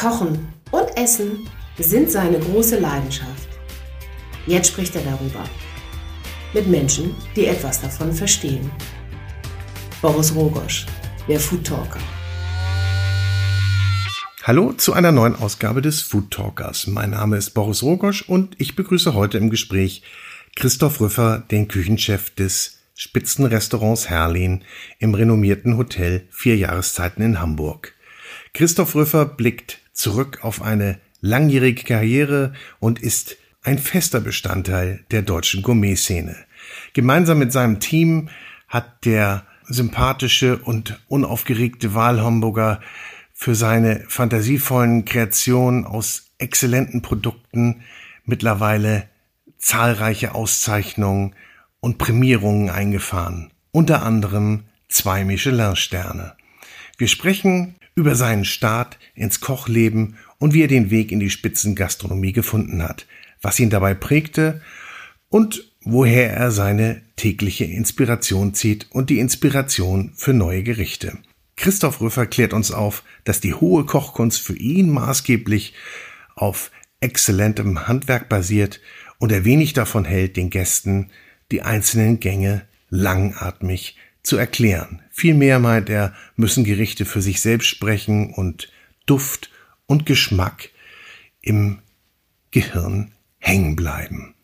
Kochen und Essen sind seine große Leidenschaft. Jetzt spricht er darüber. Mit Menschen, die etwas davon verstehen. Boris Rogosch, der Food Talker. Hallo zu einer neuen Ausgabe des Food Talkers. Mein Name ist Boris Rogosch und ich begrüße heute im Gespräch Christoph Rüffer, den Küchenchef des Spitzenrestaurants Herlin im renommierten Hotel Vier Jahreszeiten in Hamburg. Christoph Rüffer blickt zurück auf eine langjährige Karriere und ist ein fester Bestandteil der deutschen Gourmet-Szene. Gemeinsam mit seinem Team hat der sympathische und unaufgeregte Wahlhamburger für seine fantasievollen Kreationen aus exzellenten Produkten mittlerweile zahlreiche Auszeichnungen und Prämierungen eingefahren, unter anderem zwei Michelin-Sterne. Wir sprechen über seinen Start ins Kochleben und wie er den Weg in die Spitzengastronomie gefunden hat, was ihn dabei prägte und woher er seine tägliche Inspiration zieht und die Inspiration für neue Gerichte. Christoph Rüffer klärt uns auf, dass die hohe Kochkunst für ihn maßgeblich auf exzellentem Handwerk basiert und er wenig davon hält, den Gästen die einzelnen Gänge langatmig zu erklären. Vielmehr meint er, müssen Gerichte für sich selbst sprechen und Duft und Geschmack im Gehirn hängen bleiben.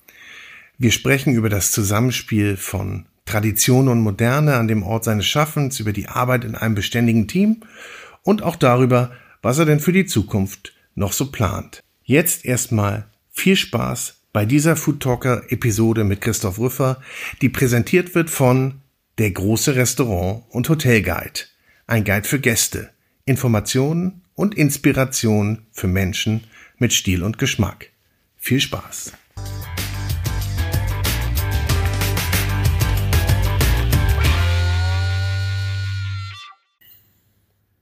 Wir sprechen über das Zusammenspiel von Tradition und Moderne an dem Ort seines Schaffens, über die Arbeit in einem beständigen Team und auch darüber, was er denn für die Zukunft noch so plant. Jetzt erstmal viel Spaß bei dieser Food Talker Episode mit Christoph Rüffer, die präsentiert wird von der große Restaurant und Hotel Guide. Ein Guide für Gäste, Informationen und Inspiration für Menschen mit Stil und Geschmack. Viel Spaß!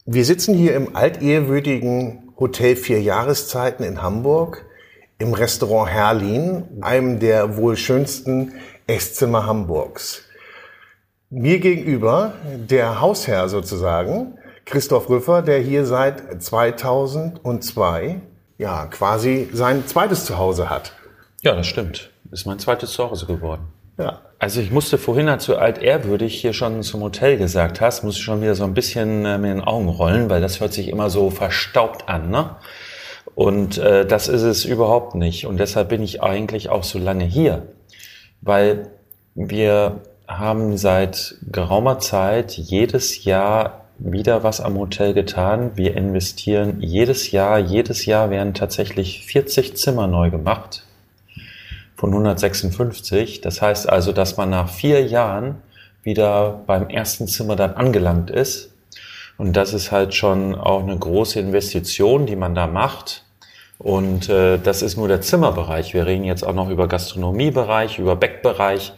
Wir sitzen hier im altehrwürdigen Hotel Vier Jahreszeiten in Hamburg im Restaurant Herlin, einem der wohl schönsten Esszimmer Hamburgs. Mir gegenüber der Hausherr sozusagen, Christoph Rüffer, der hier seit 2002 ja quasi sein zweites Zuhause hat. Ja, das stimmt. Ist mein zweites Zuhause geworden. Ja. Also ich musste vorhin, als du altehrwürdig hier schon zum Hotel gesagt hast, musste ich schon wieder so ein bisschen äh, mit den Augen rollen, weil das hört sich immer so verstaubt an, ne? Und äh, das ist es überhaupt nicht. Und deshalb bin ich eigentlich auch so lange hier, weil wir haben seit geraumer Zeit jedes Jahr wieder was am Hotel getan. Wir investieren jedes Jahr, jedes Jahr werden tatsächlich 40 Zimmer neu gemacht von 156. Das heißt also, dass man nach vier Jahren wieder beim ersten Zimmer dann angelangt ist. Und das ist halt schon auch eine große Investition, die man da macht. Und äh, das ist nur der Zimmerbereich. Wir reden jetzt auch noch über Gastronomiebereich, über Backbereich,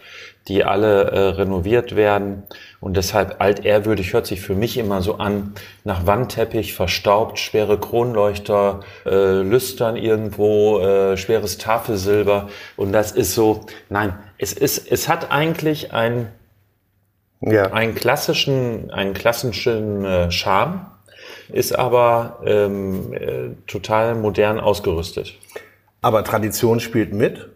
die alle äh, renoviert werden. Und deshalb altehrwürdig hört sich für mich immer so an, nach Wandteppich, verstaubt, schwere Kronleuchter, äh, Lüstern irgendwo, äh, schweres Tafelsilber. Und das ist so, nein, es ist, es hat eigentlich ein, ja. einen klassischen, einen klassischen äh, Charme ist aber ähm, äh, total modern ausgerüstet. Aber Tradition spielt mit.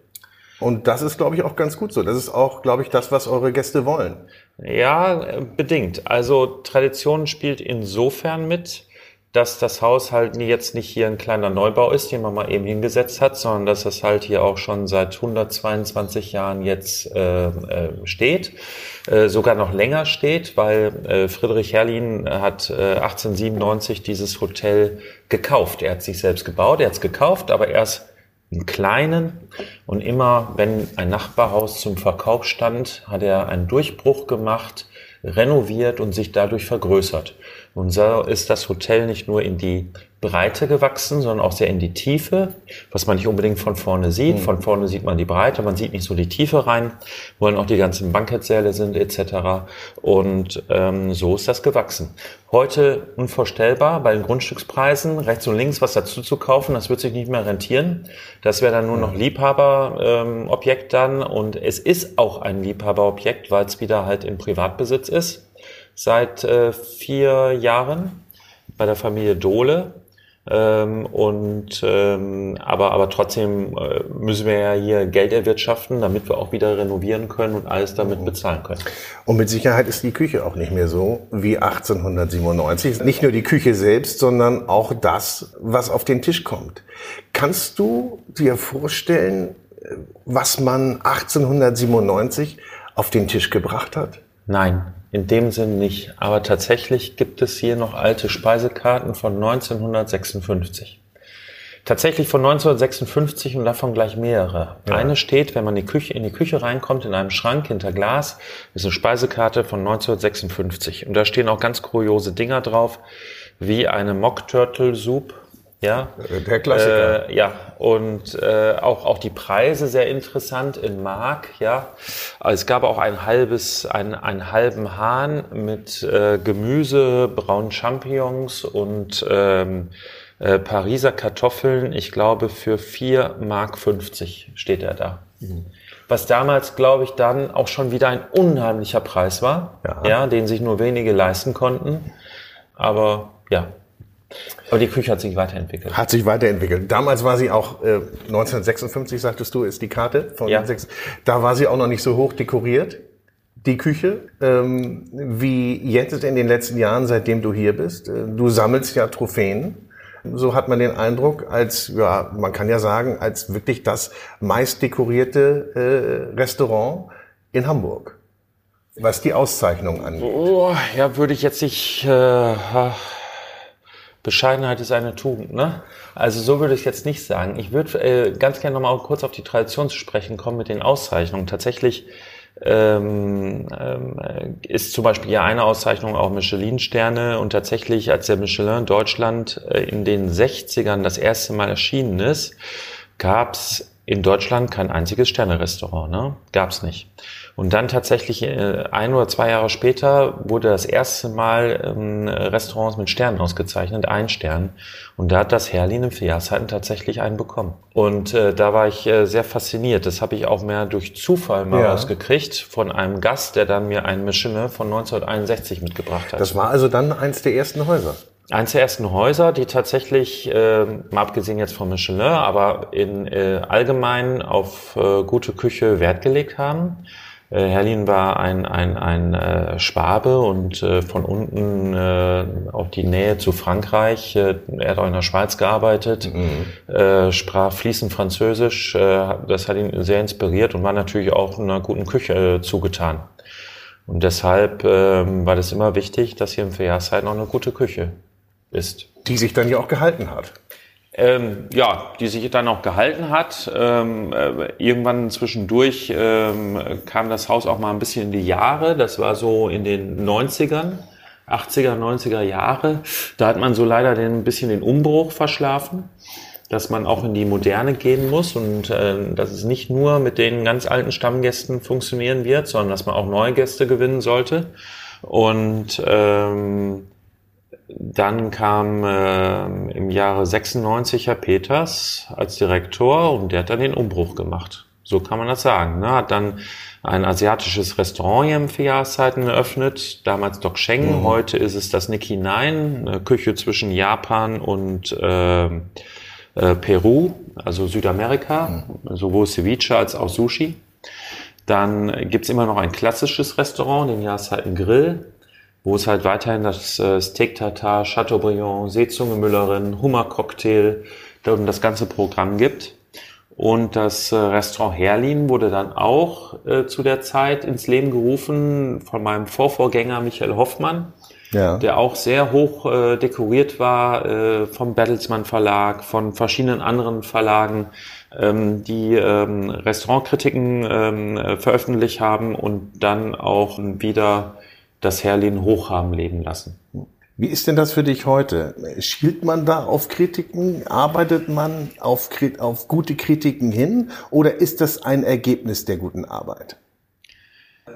Und das ist, glaube ich, auch ganz gut so. Das ist auch, glaube ich, das, was eure Gäste wollen. Ja, bedingt. Also Tradition spielt insofern mit, dass das Haus halt jetzt nicht hier ein kleiner Neubau ist, den man mal eben hingesetzt hat, sondern dass das halt hier auch schon seit 122 Jahren jetzt äh, äh, steht, äh, sogar noch länger steht, weil äh, Friedrich Herrlin hat äh, 1897 dieses Hotel gekauft. Er hat sich selbst gebaut, er hat es gekauft, aber erst einen kleinen und immer, wenn ein Nachbarhaus zum Verkauf stand, hat er einen Durchbruch gemacht, renoviert und sich dadurch vergrößert. Und so ist das Hotel nicht nur in die Breite gewachsen, sondern auch sehr in die Tiefe, was man nicht unbedingt von vorne sieht. Mhm. Von vorne sieht man die Breite, man sieht nicht so die Tiefe rein, wo dann auch die ganzen Bankettsäle sind etc. Und ähm, so ist das gewachsen. Heute unvorstellbar bei den Grundstückspreisen, rechts und links was dazu zu kaufen, das wird sich nicht mehr rentieren. Das wäre dann nur noch Liebhaberobjekt ähm, dann und es ist auch ein Liebhaberobjekt, weil es wieder halt im Privatbesitz ist seit äh, vier Jahren bei der Familie Dohle. Ähm, und ähm, aber aber trotzdem äh, müssen wir ja hier Geld erwirtschaften, damit wir auch wieder renovieren können und alles damit bezahlen können. Und mit Sicherheit ist die Küche auch nicht mehr so wie 1897. Nicht nur die Küche selbst, sondern auch das, was auf den Tisch kommt. Kannst du dir vorstellen, was man 1897 auf den Tisch gebracht hat? Nein, in dem Sinn nicht. Aber tatsächlich gibt es hier noch alte Speisekarten von 1956. Tatsächlich von 1956 und davon gleich mehrere. Ja. Eine steht, wenn man in die, Küche, in die Küche reinkommt, in einem Schrank hinter Glas, ist eine Speisekarte von 1956. Und da stehen auch ganz kuriose Dinger drauf, wie eine Mock Turtle Soup ja, der Klassiker. Äh, ja, und äh, auch, auch die Preise sehr interessant in Mark, ja. Es gab auch ein halbes, ein, einen halben Hahn mit äh, Gemüse, braunen Champignons und ähm, äh, Pariser Kartoffeln, ich glaube für 4 Mark 50 steht er da. Mhm. Was damals, glaube ich, dann auch schon wieder ein unheimlicher Preis war, ja. ja, den sich nur wenige leisten konnten. Aber ja, aber die Küche hat sich weiterentwickelt. Hat sich weiterentwickelt. Damals war sie auch, äh, 1956 sagtest du, ist die Karte von ja. 6. Da war sie auch noch nicht so hoch dekoriert, die Küche, ähm, wie jetzt in den letzten Jahren, seitdem du hier bist. Äh, du sammelst ja Trophäen. So hat man den Eindruck, als, ja, man kann ja sagen, als wirklich das meist dekorierte äh, Restaurant in Hamburg. Was die Auszeichnung angeht. Oh, ja, würde ich jetzt nicht, äh, Bescheidenheit ist eine Tugend, ne? Also so würde ich jetzt nicht sagen. Ich würde äh, ganz gerne nochmal kurz auf die Tradition zu sprechen kommen mit den Auszeichnungen. Tatsächlich ähm, ähm, ist zum Beispiel ja eine Auszeichnung auch Michelin-Sterne und tatsächlich, als der Michelin Deutschland äh, in den 60ern das erste Mal erschienen ist, gab's in Deutschland kein einziges Sterne-Restaurant, ne? Gab's nicht. Und dann tatsächlich äh, ein oder zwei Jahre später wurde das erste Mal ähm, Restaurants mit Sternen ausgezeichnet, ein Stern. Und da hat das Herlin im Vierjahrszeiten tatsächlich einen bekommen. Und äh, da war ich äh, sehr fasziniert. Das habe ich auch mehr durch Zufall mal ja. rausgekriegt von einem Gast, der dann mir ein Michelin von 1961 mitgebracht hat. Das war also dann eins der ersten Häuser. Eins der ersten Häuser, die tatsächlich, äh, mal abgesehen jetzt von Michelin, aber in äh, allgemein auf äh, gute Küche Wert gelegt haben. Äh, Herlin war ein, ein, ein äh, Schwabe und äh, von unten äh, auch die Nähe zu Frankreich. Äh, er hat auch in der Schweiz gearbeitet, mhm. äh, sprach fließend Französisch. Äh, das hat ihn sehr inspiriert und war natürlich auch einer guten Küche äh, zugetan. Und deshalb äh, war das immer wichtig, dass hier im Verjahrszeit noch eine gute Küche ist. Die sich dann ja auch gehalten hat. Ähm, ja, die sich dann auch gehalten hat. Ähm, äh, irgendwann zwischendurch ähm, kam das Haus auch mal ein bisschen in die Jahre. Das war so in den 90ern, 80er, 90er Jahre. Da hat man so leider den, ein bisschen den Umbruch verschlafen, dass man auch in die Moderne gehen muss und äh, dass es nicht nur mit den ganz alten Stammgästen funktionieren wird, sondern dass man auch neue Gäste gewinnen sollte. Und ähm, dann kam äh, im Jahre 96 Herr Peters als Direktor und der hat dann den Umbruch gemacht. So kann man das sagen. Ne? Hat dann ein asiatisches Restaurant hier im vier Jahreszeiten eröffnet. Damals Doc Sheng, mhm. heute ist es das Nikki Nine, eine Küche zwischen Japan und äh, äh, Peru, also Südamerika, mhm. sowohl Ceviche als auch Sushi. Dann gibt's immer noch ein klassisches Restaurant, den Jahreszeiten Grill wo es halt weiterhin das äh, Steak Tartar, Chateaubriand, Seezungemüllerin, Hummercocktail und das ganze Programm gibt. Und das äh, Restaurant Herlin wurde dann auch äh, zu der Zeit ins Leben gerufen von meinem Vorvorgänger Michael Hoffmann, ja. der auch sehr hoch äh, dekoriert war äh, vom Bertelsmann Verlag, von verschiedenen anderen Verlagen, ähm, die ähm, Restaurantkritiken ähm, veröffentlicht haben und dann auch wieder das Herlin hoch haben leben lassen. Wie ist denn das für dich heute? Schielt man da auf Kritiken? Arbeitet man auf, auf gute Kritiken hin? Oder ist das ein Ergebnis der guten Arbeit?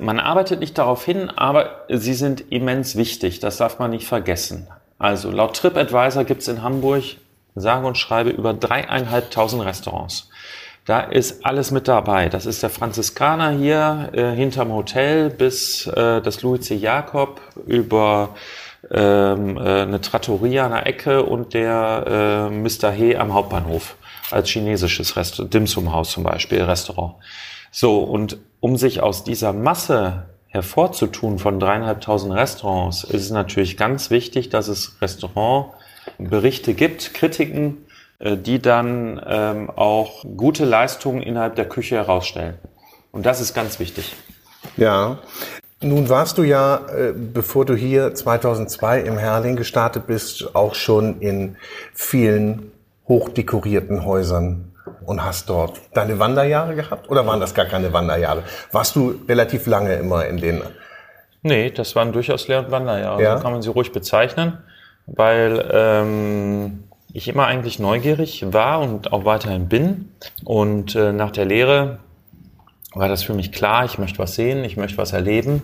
Man arbeitet nicht darauf hin, aber sie sind immens wichtig. Das darf man nicht vergessen. Also laut TripAdvisor gibt es in Hamburg sage und schreibe über dreieinhalbtausend Restaurants. Da ist alles mit dabei. Das ist der Franziskaner hier äh, hinterm Hotel bis äh, das Louis C. Jakob über ähm, äh, eine Trattoria an der Ecke und der äh, Mr. He am Hauptbahnhof als chinesisches Restaurant, Dim Sum Haus zum Beispiel, Restaurant. So, und um sich aus dieser Masse hervorzutun von dreieinhalbtausend Restaurants, ist es natürlich ganz wichtig, dass es Restaurantberichte gibt, Kritiken, die dann ähm, auch gute Leistungen innerhalb der Küche herausstellen. Und das ist ganz wichtig. Ja. Nun warst du ja, äh, bevor du hier 2002 im Herrling gestartet bist, auch schon in vielen hochdekorierten Häusern und hast dort deine Wanderjahre gehabt? Oder waren das gar keine Wanderjahre? Warst du relativ lange immer in den? Nee, das waren durchaus Lehr- und Wanderjahre. Ja? So kann man sie ruhig bezeichnen, weil ähm, ich immer eigentlich neugierig war und auch weiterhin bin. Und äh, nach der Lehre war das für mich klar, ich möchte was sehen, ich möchte was erleben.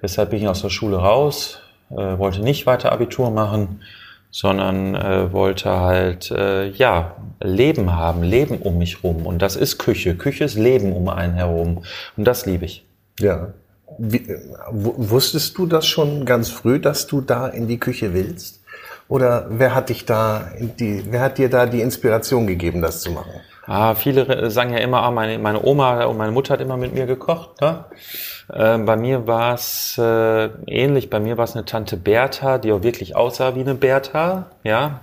Deshalb bin ich aus der Schule raus, äh, wollte nicht weiter Abitur machen, sondern äh, wollte halt äh, ja Leben haben, Leben um mich rum. Und das ist Küche. Küche ist Leben um einen herum. Und das liebe ich. Ja. Wie, äh, wusstest du das schon ganz früh, dass du da in die Küche willst? Oder wer hat dich da die, wer hat dir da die Inspiration gegeben, das zu machen? Ah, viele sagen ja immer, ah, meine, meine Oma und meine Mutter hat immer mit mir gekocht. Ne? Äh, bei mir war es äh, ähnlich. Bei mir war es eine Tante Bertha, die auch wirklich aussah wie eine Bertha. Ja.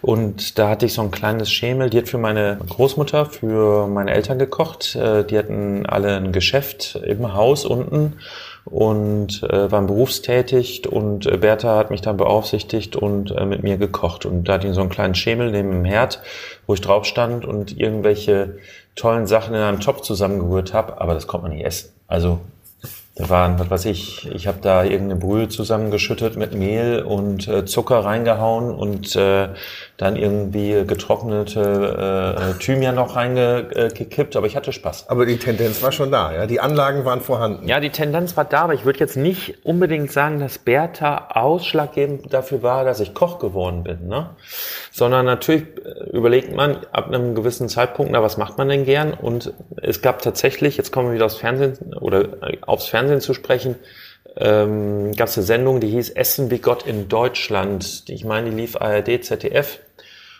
Und da hatte ich so ein kleines Schemel. Die hat für meine Großmutter, für meine Eltern gekocht. Äh, die hatten alle ein Geschäft im Haus unten und äh, waren berufstätig und äh, Bertha hat mich dann beaufsichtigt und äh, mit mir gekocht und da hatte ich so einen kleinen Schemel neben dem Herd, wo ich drauf stand und irgendwelche tollen Sachen in einem Topf zusammengerührt habe, aber das konnte man nicht essen. Also da waren, was weiß ich, ich habe da irgendeine Brühe zusammengeschüttet mit Mehl und äh, Zucker reingehauen und äh, dann irgendwie getrocknete äh, Thymian noch reingekippt, aber ich hatte Spaß. Aber die Tendenz war schon da, ja? Die Anlagen waren vorhanden. Ja, die Tendenz war da, aber ich würde jetzt nicht unbedingt sagen, dass Bertha ausschlaggebend dafür war, dass ich Koch geworden bin, ne? Sondern natürlich äh, überlegt man ab einem gewissen Zeitpunkt, na, was macht man denn gern? Und es gab tatsächlich, jetzt kommen wir wieder aufs Fernsehen oder äh, aufs Fernsehen zu sprechen, ähm, gab es eine Sendung, die hieß Essen wie Gott in Deutschland. Ich meine, die lief ARD, ZDF.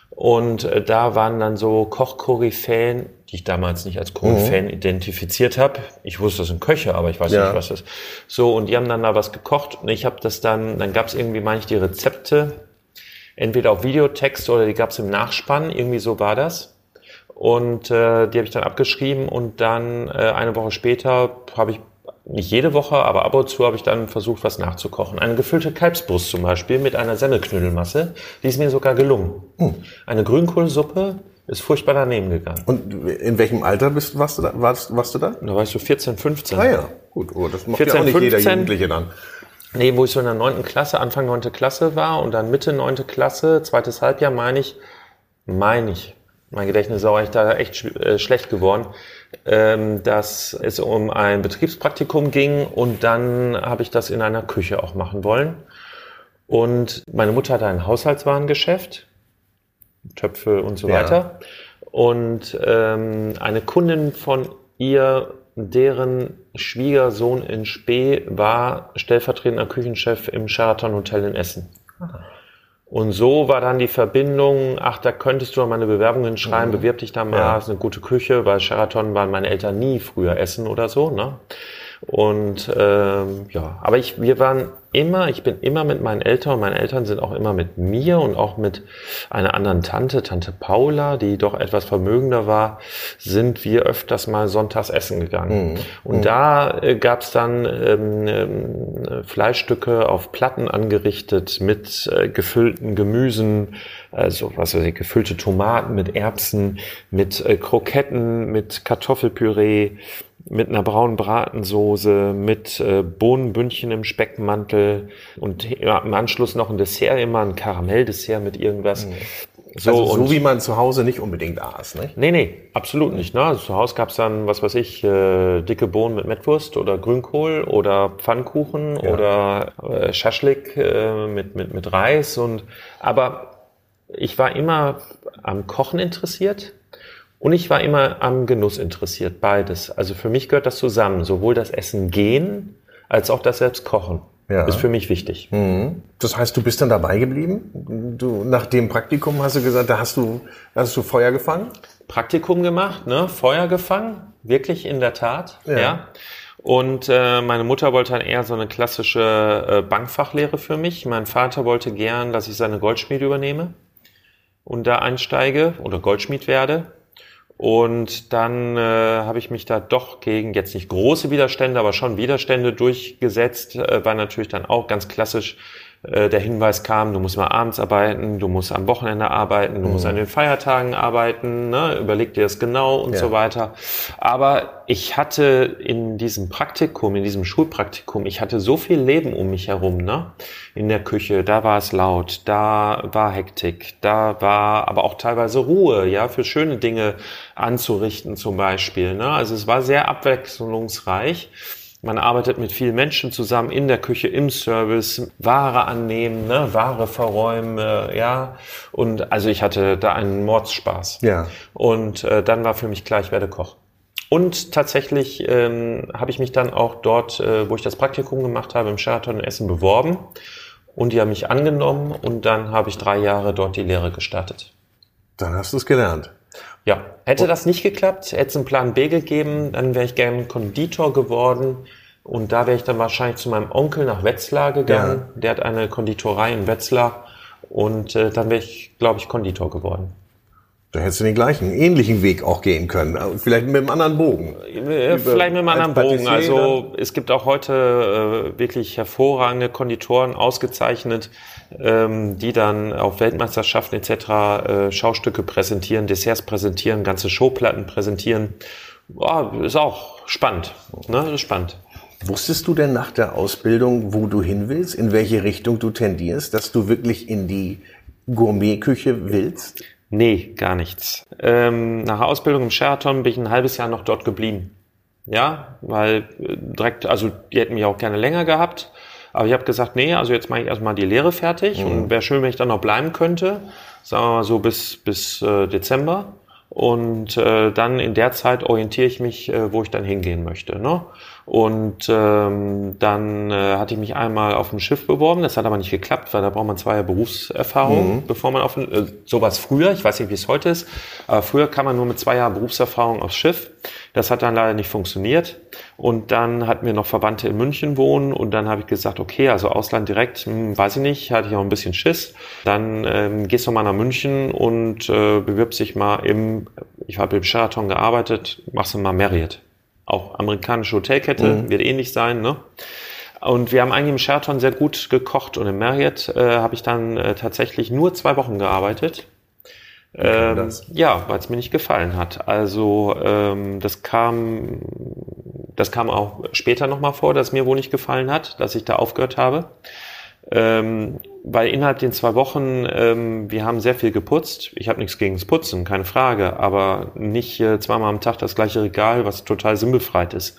Und äh, da waren dann so Koch-Koryphäen, die ich damals nicht als Koryphäen mhm. identifiziert habe. Ich wusste, das sind Köche, aber ich weiß ja. nicht, was das ist. So, und die haben dann da was gekocht und ich habe das dann, dann gab es irgendwie, meine ich, die Rezepte, entweder auf Videotext oder die gab es im Nachspann, irgendwie so war das. Und äh, die habe ich dann abgeschrieben und dann äh, eine Woche später habe ich nicht jede Woche, aber ab und zu habe ich dann versucht, was nachzukochen. Eine gefüllte Kalbsbrust zum Beispiel mit einer Semmelknödelmasse, die ist mir sogar gelungen. Hm. Eine Grünkohlsuppe ist furchtbar daneben gegangen. Und in welchem Alter bist, warst, du da, warst, warst du da? Da war ich so 14, 15. Ah ja, gut. Oh, das macht 14, ja auch nicht 15, jeder Jugendliche dann. Nee, wo ich so in der neunten Klasse, Anfang neunte Klasse war und dann Mitte neunte Klasse, zweites Halbjahr meine ich, meine ich, mein Gedächtnis ist auch echt, da echt äh, schlecht geworden, ähm, dass es um ein Betriebspraktikum ging und dann habe ich das in einer Küche auch machen wollen. Und meine Mutter hatte ein Haushaltswarengeschäft, Töpfe und so ja. weiter. Und ähm, eine Kundin von ihr, deren Schwiegersohn in Spee war stellvertretender Küchenchef im Sheraton Hotel in Essen. Und so war dann die Verbindung, ach, da könntest du mal eine Bewerbung hinschreiben, mhm. bewirb dich da mal, ja. ist eine gute Küche, weil Sheraton waren meine Eltern nie früher essen oder so, ne? Und ähm, ja, aber ich, wir waren immer, ich bin immer mit meinen Eltern und meine Eltern sind auch immer mit mir und auch mit einer anderen Tante, Tante Paula, die doch etwas vermögender war, sind wir öfters mal sonntags essen gegangen. Mhm. Und mhm. da äh, gab es dann ähm, äh, Fleischstücke auf Platten angerichtet mit äh, gefüllten Gemüsen, also was weiß ich, gefüllte Tomaten mit Erbsen, mit äh, Kroketten, mit Kartoffelpüree, mit einer braunen Bratensoße, mit äh, Bohnenbündchen im Speckmantel und ja, im Anschluss noch ein Dessert, immer ein Karamelldessert mit irgendwas. Mhm. So, also so wie man zu Hause nicht unbedingt aß, ne? Nee, nee, absolut nicht. Ne? Also zu Hause gab's dann, was weiß ich, äh, dicke Bohnen mit Mettwurst oder Grünkohl oder Pfannkuchen ja. oder äh, Schaschlik äh, mit, mit, mit Reis. Und aber ich war immer am Kochen interessiert und ich war immer am Genuss interessiert, beides. Also für mich gehört das zusammen, sowohl das Essen gehen als auch das selbst kochen. Ja. Ist für mich wichtig. Mhm. Das heißt, du bist dann dabei geblieben? Du, nach dem Praktikum hast du gesagt, da hast du, hast du Feuer gefangen? Praktikum gemacht, ne? Feuer gefangen, wirklich in der Tat, ja. ja. Und äh, meine Mutter wollte dann eher so eine klassische äh, Bankfachlehre für mich. Mein Vater wollte gern, dass ich seine Goldschmiede übernehme und da einsteige oder Goldschmied werde. Und dann äh, habe ich mich da doch gegen jetzt nicht große Widerstände, aber schon Widerstände durchgesetzt, äh, weil natürlich dann auch ganz klassisch äh, der Hinweis kam, du musst mal abends arbeiten, du musst am Wochenende arbeiten, du mhm. musst an den Feiertagen arbeiten, ne? überleg dir das genau und ja. so weiter. Aber ich hatte in diesem Praktikum, in diesem Schulpraktikum, ich hatte so viel Leben um mich herum, ne? In der Küche, da war es laut, da war Hektik, da war aber auch teilweise Ruhe, ja, für schöne Dinge anzurichten zum Beispiel. Ne? Also es war sehr abwechslungsreich. Man arbeitet mit vielen Menschen zusammen in der Küche, im Service, Ware annehmen, ne, Ware verräumen, äh, ja. Und also ich hatte da einen Mordsspaß. Ja. Und äh, dann war für mich klar, ich werde Koch. Und tatsächlich ähm, habe ich mich dann auch dort, äh, wo ich das Praktikum gemacht habe, im Sheraton in Essen beworben. Und die haben mich angenommen und dann habe ich drei Jahre dort die Lehre gestartet. Dann hast du es gelernt. Ja, hätte das nicht geklappt, hätte es einen Plan B gegeben, dann wäre ich gerne Konditor geworden. Und da wäre ich dann wahrscheinlich zu meinem Onkel nach Wetzlar gegangen. Ja. Der hat eine Konditorei in Wetzlar. Und äh, dann wäre ich, glaube ich, Konditor geworden. Da hättest du den gleichen, ähnlichen Weg auch gehen können. Vielleicht mit einem anderen Bogen. Äh, vielleicht mit einem anderen Bogen. Also es gibt auch heute äh, wirklich hervorragende Konditoren, ausgezeichnet, ähm, die dann auf Weltmeisterschaften etc. Äh, Schaustücke präsentieren, Desserts präsentieren, ganze Showplatten präsentieren. Boah, ist auch spannend. Ne? Ist spannend. Wusstest du denn nach der Ausbildung, wo du hin willst, in welche Richtung du tendierst, dass du wirklich in die Gourmetküche willst? Nee, gar nichts. Ähm, nach der Ausbildung im Sheraton bin ich ein halbes Jahr noch dort geblieben. Ja, weil äh, direkt, also die hätten mich auch gerne länger gehabt. Aber ich habe gesagt, nee, also jetzt mache ich erstmal die Lehre fertig mhm. und wäre schön, wenn ich dann noch bleiben könnte. Sagen wir mal so bis, bis äh, Dezember. Und äh, dann in der Zeit orientiere ich mich, äh, wo ich dann hingehen möchte. Ne? Und ähm, dann äh, hatte ich mich einmal auf dem Schiff beworben. Das hat aber nicht geklappt, weil da braucht man zwei Jahre Berufserfahrung, mhm. bevor man auf äh, sowas früher, ich weiß nicht, wie es heute ist, aber früher kam man nur mit zwei Jahren Berufserfahrung aufs Schiff. Das hat dann leider nicht funktioniert. Und dann hatten wir noch Verwandte in München wohnen und dann habe ich gesagt, okay, also Ausland direkt, hm, weiß ich nicht, hatte ich auch ein bisschen Schiss. Dann ähm, gehst du mal nach München und äh, bewirbst dich mal im, ich habe im Sheraton gearbeitet, machst du mal Marriott auch amerikanische Hotelkette, mhm. wird ähnlich sein, ne? Und wir haben eigentlich im Sheraton sehr gut gekocht und im Marriott äh, habe ich dann äh, tatsächlich nur zwei Wochen gearbeitet. Ähm, ja, weil es mir nicht gefallen hat. Also ähm, das kam, das kam auch später nochmal vor, dass mir wohl nicht gefallen hat, dass ich da aufgehört habe. Ähm, weil innerhalb den zwei Wochen, ähm, wir haben sehr viel geputzt. Ich habe nichts gegen das Putzen, keine Frage, aber nicht äh, zweimal am Tag das gleiche Regal, was total sinnbefreit ist.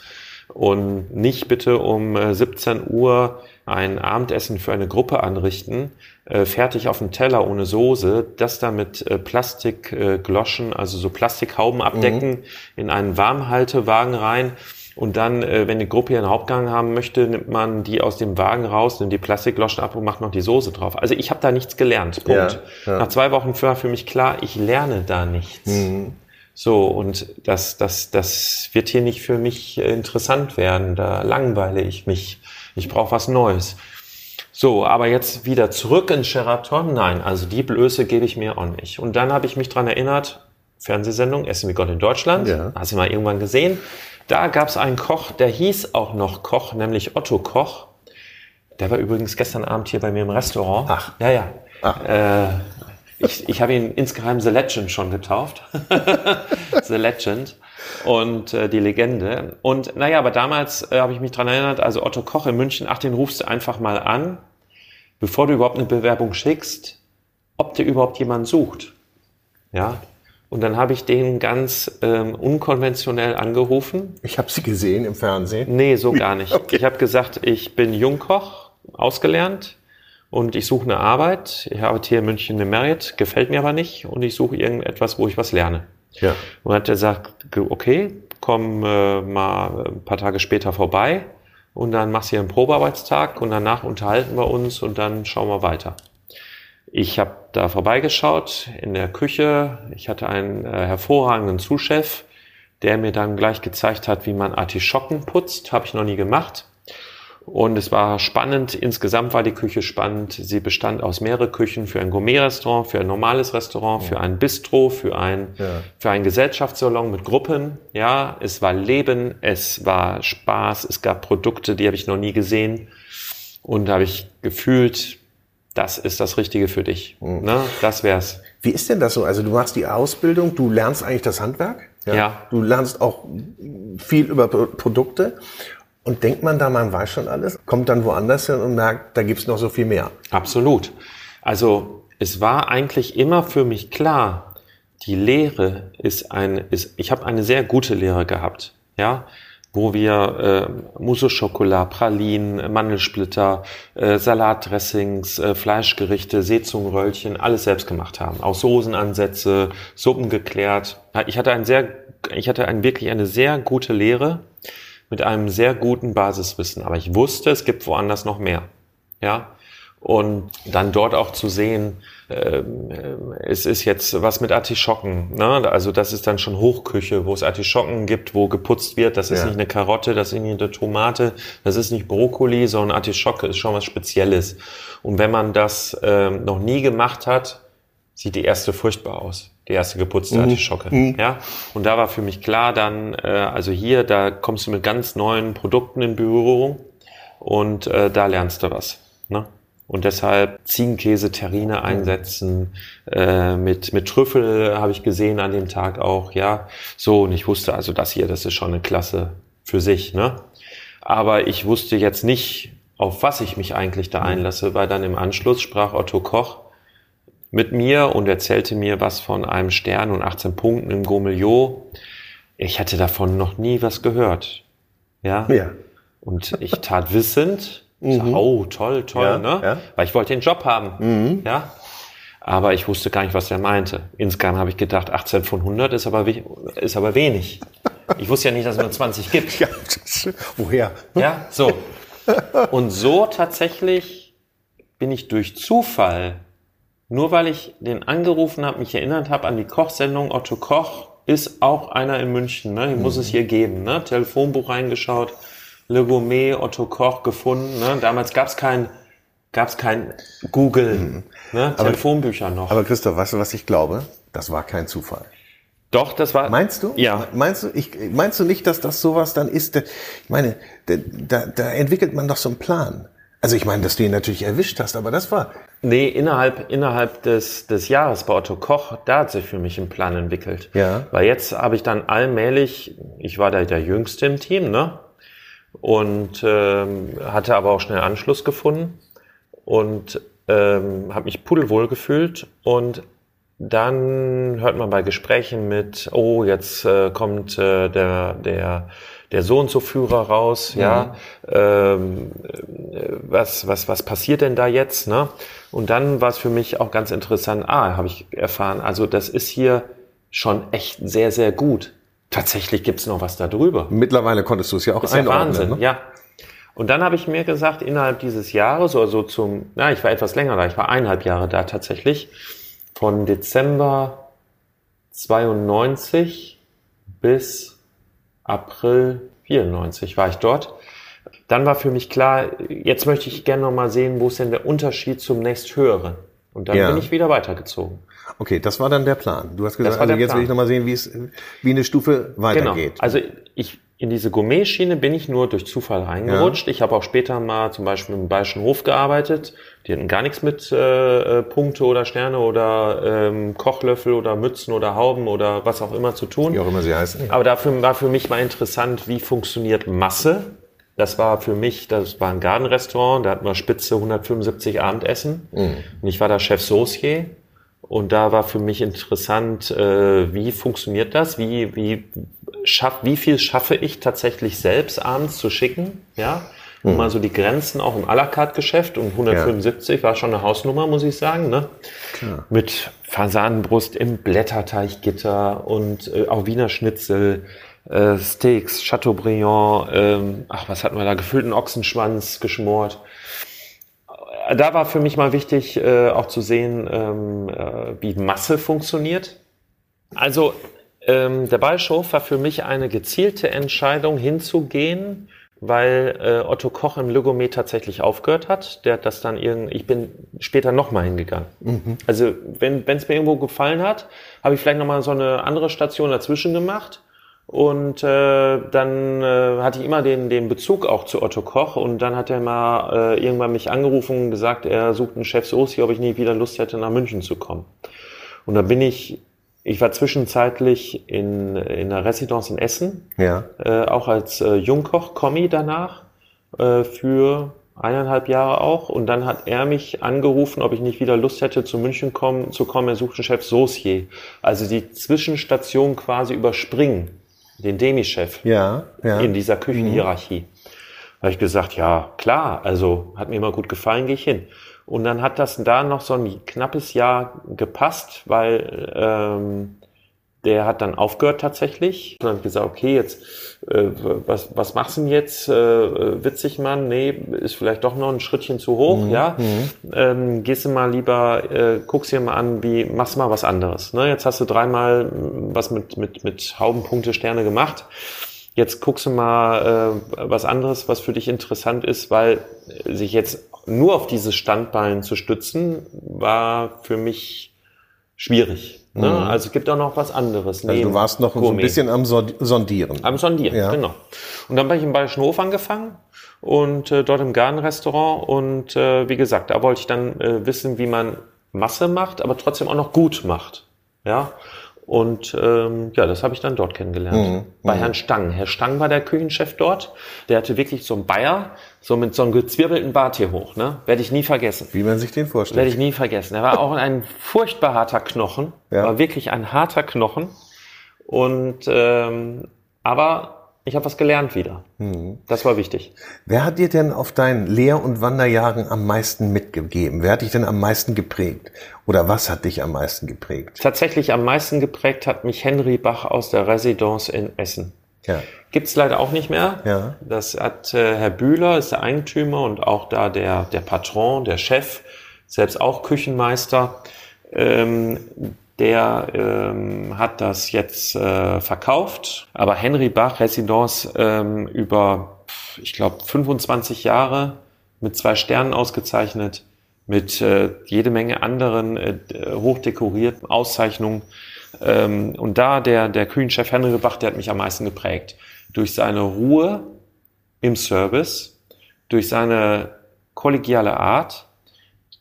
Und nicht bitte um äh, 17 Uhr ein Abendessen für eine Gruppe anrichten, äh, fertig auf dem Teller ohne Soße, das dann mit äh, Plastikgloschen, also so Plastikhauben abdecken, mhm. in einen Warmhaltewagen rein und dann, äh, wenn die Gruppe ihren Hauptgang haben möchte, nimmt man die aus dem Wagen raus, nimmt die Plastikloschen ab und macht noch die Soße drauf. Also ich habe da nichts gelernt. Punkt. Ja, ja. Nach zwei Wochen war für mich klar, ich lerne da nichts. Mhm. So, und das, das, das wird hier nicht für mich äh, interessant werden. Da langweile ich mich. Ich brauche was Neues. So, aber jetzt wieder zurück in Sheraton. Nein, also die Blöße gebe ich mir auch nicht. Und dann habe ich mich dran erinnert, Fernsehsendung Essen wie Gott in Deutschland. Ja. Hast du mal irgendwann gesehen? Da gab es einen Koch, der hieß auch noch Koch, nämlich Otto Koch. Der war übrigens gestern Abend hier bei mir im Restaurant. Ach. Ja, ja. Ach. Äh, ich, ich habe ihn insgeheim The Legend schon getauft. The Legend und äh, die Legende. Und naja, aber damals äh, habe ich mich dran erinnert, also Otto Koch in München, ach, den rufst du einfach mal an, bevor du überhaupt eine Bewerbung schickst, ob der überhaupt jemanden sucht. Ja, und dann habe ich den ganz ähm, unkonventionell angerufen. Ich habe Sie gesehen im Fernsehen? Nee, so gar nicht. Okay. Ich habe gesagt, ich bin Jungkoch, ausgelernt und ich suche eine Arbeit. Ich arbeite hier in München in Marriott, gefällt mir aber nicht und ich suche irgendetwas, wo ich was lerne. Ja. Und hat er gesagt, okay, komm äh, mal ein paar Tage später vorbei. und dann machst du hier einen Probearbeitstag und danach unterhalten wir uns und dann schauen wir weiter. Ich habe da vorbeigeschaut in der Küche. Ich hatte einen äh, hervorragenden Zuschef, der mir dann gleich gezeigt hat, wie man Artischocken putzt. Habe ich noch nie gemacht. Und es war spannend. Insgesamt war die Küche spannend. Sie bestand aus mehreren Küchen für ein Gourmet-Restaurant, für ein normales Restaurant, für ein Bistro, für ein, ja. für ein Gesellschaftssalon mit Gruppen. Ja, es war Leben, es war Spaß, es gab Produkte, die habe ich noch nie gesehen. Und da habe ich gefühlt, das ist das Richtige für dich. Mhm. Ne? Das wär's. Wie ist denn das so? Also du machst die Ausbildung, du lernst eigentlich das Handwerk. Ja. ja. Du lernst auch viel über Produkte. Und denkt man da, man weiß schon alles, kommt dann woanders hin und merkt, da gibt's noch so viel mehr. Absolut. Also es war eigentlich immer für mich klar, die Lehre ist ein, ist, ich habe eine sehr gute Lehre gehabt, ja, wo wir äh, Mousse Schokolade, Pralinen, Mandelsplitter, äh, Salatdressings, äh, Fleischgerichte, Seezungenröllchen, alles selbst gemacht haben. Auch Soßenansätze, Suppen geklärt. Ich hatte ein sehr, ich hatte ein, wirklich eine sehr gute Lehre mit einem sehr guten Basiswissen. Aber ich wusste, es gibt woanders noch mehr. Ja. Und dann dort auch zu sehen, äh, es ist jetzt was mit Artischocken. Ne? Also das ist dann schon Hochküche, wo es Artischocken gibt, wo geputzt wird. Das ist ja. nicht eine Karotte, das ist nicht eine Tomate, das ist nicht Brokkoli, sondern Artischocke ist schon was Spezielles. Und wenn man das äh, noch nie gemacht hat, sieht die erste furchtbar aus die erste geputzte mhm. Artischocke. Mhm. Ja, und da war für mich klar dann, äh, also hier, da kommst du mit ganz neuen Produkten in Berührung und äh, da lernst du was. Ne? Und deshalb Ziegenkäse, Terrine mhm. einsetzen, äh, mit, mit Trüffel habe ich gesehen an dem Tag auch, ja. So, und ich wusste also, das hier, das ist schon eine Klasse für sich, ne? Aber ich wusste jetzt nicht, auf was ich mich eigentlich da mhm. einlasse, weil dann im Anschluss sprach Otto Koch, mit mir und erzählte mir was von einem Stern und 18 Punkten im Gourmillot. Ich hatte davon noch nie was gehört. Ja. ja. Und ich tat wissend, mhm. sag, oh, toll, toll, ja, ne? Ja. Weil ich wollte den Job haben. Mhm. Ja. Aber ich wusste gar nicht, was er meinte. Insgesamt habe ich gedacht, 18 von 100 ist aber, ist aber wenig. Ich wusste ja nicht, dass es nur 20 gibt. Ja, woher? Ja, so. Und so tatsächlich bin ich durch Zufall nur weil ich den angerufen habe, mich erinnert habe an die Kochsendung, Otto Koch ist auch einer in München, ne? Ich muss es hier geben, ne? Telefonbuch reingeschaut, Le Gourmet, Otto Koch gefunden, ne? Damals gab's kein, gab's kein Google, mhm. ne? Aber, Telefonbücher noch. Aber Christoph, weißt du, was ich glaube? Das war kein Zufall. Doch, das war. Meinst du? Ja. Meinst du, ich, meinst du nicht, dass das sowas dann ist? Ich meine, da, da entwickelt man doch so einen Plan. Also ich meine, dass du ihn natürlich erwischt hast, aber das war. Nee, innerhalb, innerhalb des, des Jahres bei Otto Koch, da hat sich für mich ein Plan entwickelt. Ja. Weil jetzt habe ich dann allmählich, ich war da der Jüngste im Team, ne? Und ähm, hatte aber auch schnell Anschluss gefunden und ähm, habe mich pudelwohl gefühlt und dann hört man bei Gesprächen mit, oh, jetzt äh, kommt äh, der, der der so und so Führer raus, mhm. ja, ähm, was, was, was passiert denn da jetzt, ne? Und dann war es für mich auch ganz interessant, ah, habe ich erfahren, also das ist hier schon echt sehr, sehr gut. Tatsächlich gibt's noch was da drüber. Mittlerweile konntest du es ja auch ist einordnen. Ja Wahnsinn, ne? ja. Und dann habe ich mir gesagt, innerhalb dieses Jahres, also zum, na, ich war etwas länger da, ich war eineinhalb Jahre da tatsächlich, von Dezember 92 bis April 94 war ich dort. Dann war für mich klar, jetzt möchte ich gerne noch mal sehen, wo ist denn der Unterschied zum nächsthöheren. Und dann ja. bin ich wieder weitergezogen. Okay, das war dann der Plan. Du hast gesagt, also jetzt Plan. will ich noch mal sehen, wie es, wie eine Stufe weitergeht. Genau. Also ich, in diese Gourmet-Schiene bin ich nur durch Zufall reingerutscht. Ja. Ich habe auch später mal zum Beispiel im Bayerischen Hof gearbeitet. Die hatten gar nichts mit äh, äh, Punkte oder Sterne oder ähm, Kochlöffel oder Mützen oder Hauben oder was auch immer zu tun. Wie auch immer sie heißen. Aber dafür war für mich mal interessant, wie funktioniert Masse. Das war für mich, das war ein Gartenrestaurant, da hatten wir Spitze 175 Abendessen. Mhm. Und ich war da Chef Saucier. Und da war für mich interessant, äh, wie funktioniert das? Wie, wie, schaff, wie viel schaffe ich tatsächlich selbst abends zu schicken? Ja, Mhm. Mal so die Grenzen auch im à la carte Geschäft und 175 ja. war schon eine Hausnummer, muss ich sagen. Ne? Klar. Mit Fasanenbrust im Blätterteichgitter und äh, auch Wiener Schnitzel, äh, Steaks, Chateaubriand, ähm, ach, was hatten wir da, gefüllten Ochsenschwanz geschmort. Da war für mich mal wichtig, äh, auch zu sehen, ähm, äh, wie Masse funktioniert. Also ähm, der Beischof war für mich eine gezielte Entscheidung hinzugehen, weil äh, Otto Koch im Logomé tatsächlich aufgehört hat. Der hat das dann irgendwie, ich bin später nochmal hingegangen. Mhm. Also wenn es mir irgendwo gefallen hat, habe ich vielleicht nochmal so eine andere Station dazwischen gemacht. Und äh, dann äh, hatte ich immer den, den Bezug auch zu Otto Koch und dann hat er mal äh, irgendwann mich angerufen und gesagt, er sucht einen Chef Soßi, ob ich nie wieder Lust hätte, nach München zu kommen. Und da bin ich ich war zwischenzeitlich in, in der Residence in Essen, ja. äh, auch als äh, Jungkoch, Kommi danach, äh, für eineinhalb Jahre auch. Und dann hat er mich angerufen, ob ich nicht wieder Lust hätte, zu München kommen, zu kommen. Er sucht einen Chef Saucier. Also die Zwischenstation quasi überspringen, den Demi-Chef ja, ja. in dieser Küchenhierarchie. Mhm. Da habe ich gesagt, ja, klar, also hat mir immer gut gefallen, gehe ich hin. Und dann hat das da noch so ein knappes Jahr gepasst, weil ähm, der hat dann aufgehört tatsächlich. Und dann habe gesagt, okay, jetzt äh, was, was machst du denn jetzt? Äh, witzig, Mann? Nee, ist vielleicht doch noch ein Schrittchen zu hoch, mhm. ja. Mhm. Ähm, gehst du mal lieber, äh, guckst dir mal an, wie machst du mal was anderes. Ne? Jetzt hast du dreimal was mit, mit, mit Haubenpunkte Sterne gemacht. Jetzt guckst du mal äh, was anderes, was für dich interessant ist, weil sich jetzt nur auf dieses Standbein zu stützen, war für mich schwierig. Ne? Mhm. Also es gibt auch noch was anderes. Also du warst noch Gourmet. so ein bisschen am Sondieren. Am Sondieren, ja. genau. Und dann bin ich im Bayerischen Hof angefangen und äh, dort im Gartenrestaurant und äh, wie gesagt, da wollte ich dann äh, wissen, wie man Masse macht, aber trotzdem auch noch gut macht. Ja. Und ähm, ja, das habe ich dann dort kennengelernt. Mhm. Bei mhm. Herrn Stang. Herr Stang war der Küchenchef dort. Der hatte wirklich so einen Bayer, so mit so einem gezwirbelten Bart hier hoch. Ne? Werde ich nie vergessen. Wie man sich den vorstellt. Werde ich nie vergessen. Er war auch ein furchtbar harter Knochen. Ja. War wirklich ein harter Knochen. Und ähm, aber ich habe was gelernt wieder. Mhm. Das war wichtig. Wer hat dir denn auf deinen Lehr- und Wanderjahren am meisten mitgegeben? Wer hat dich denn am meisten geprägt? Oder was hat dich am meisten geprägt? Tatsächlich am meisten geprägt hat mich Henry Bach aus der Residence in Essen. Ja. Gibt's leider auch nicht mehr. Ja. Das hat äh, Herr Bühler, ist der Eigentümer und auch da der, der Patron, der Chef, selbst auch Küchenmeister. Ähm, der ähm, hat das jetzt äh, verkauft. Aber Henry Bach, Residence, ähm, über, ich glaube, 25 Jahre mit zwei Sternen ausgezeichnet, mit äh, jede Menge anderen äh, hochdekorierten Auszeichnungen. Ähm, und da der, der Küchenchef Henry Bach, der hat mich am meisten geprägt. Durch seine Ruhe im Service, durch seine kollegiale Art,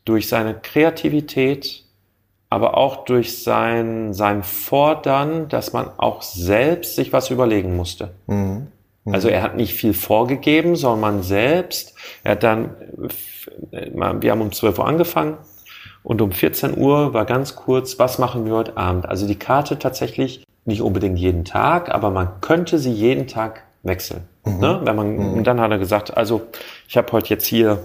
durch seine Kreativität, aber auch durch sein, sein Fordern, dass man auch selbst sich was überlegen musste. Mhm. Mhm. Also er hat nicht viel vorgegeben, sondern man selbst. Er hat dann, wir haben um 12 Uhr angefangen und um 14 Uhr war ganz kurz, was machen wir heute Abend? Also die Karte tatsächlich nicht unbedingt jeden Tag, aber man könnte sie jeden Tag wechseln. Mhm. Ne? Wenn man, mhm. Dann hat er gesagt, also ich habe heute jetzt hier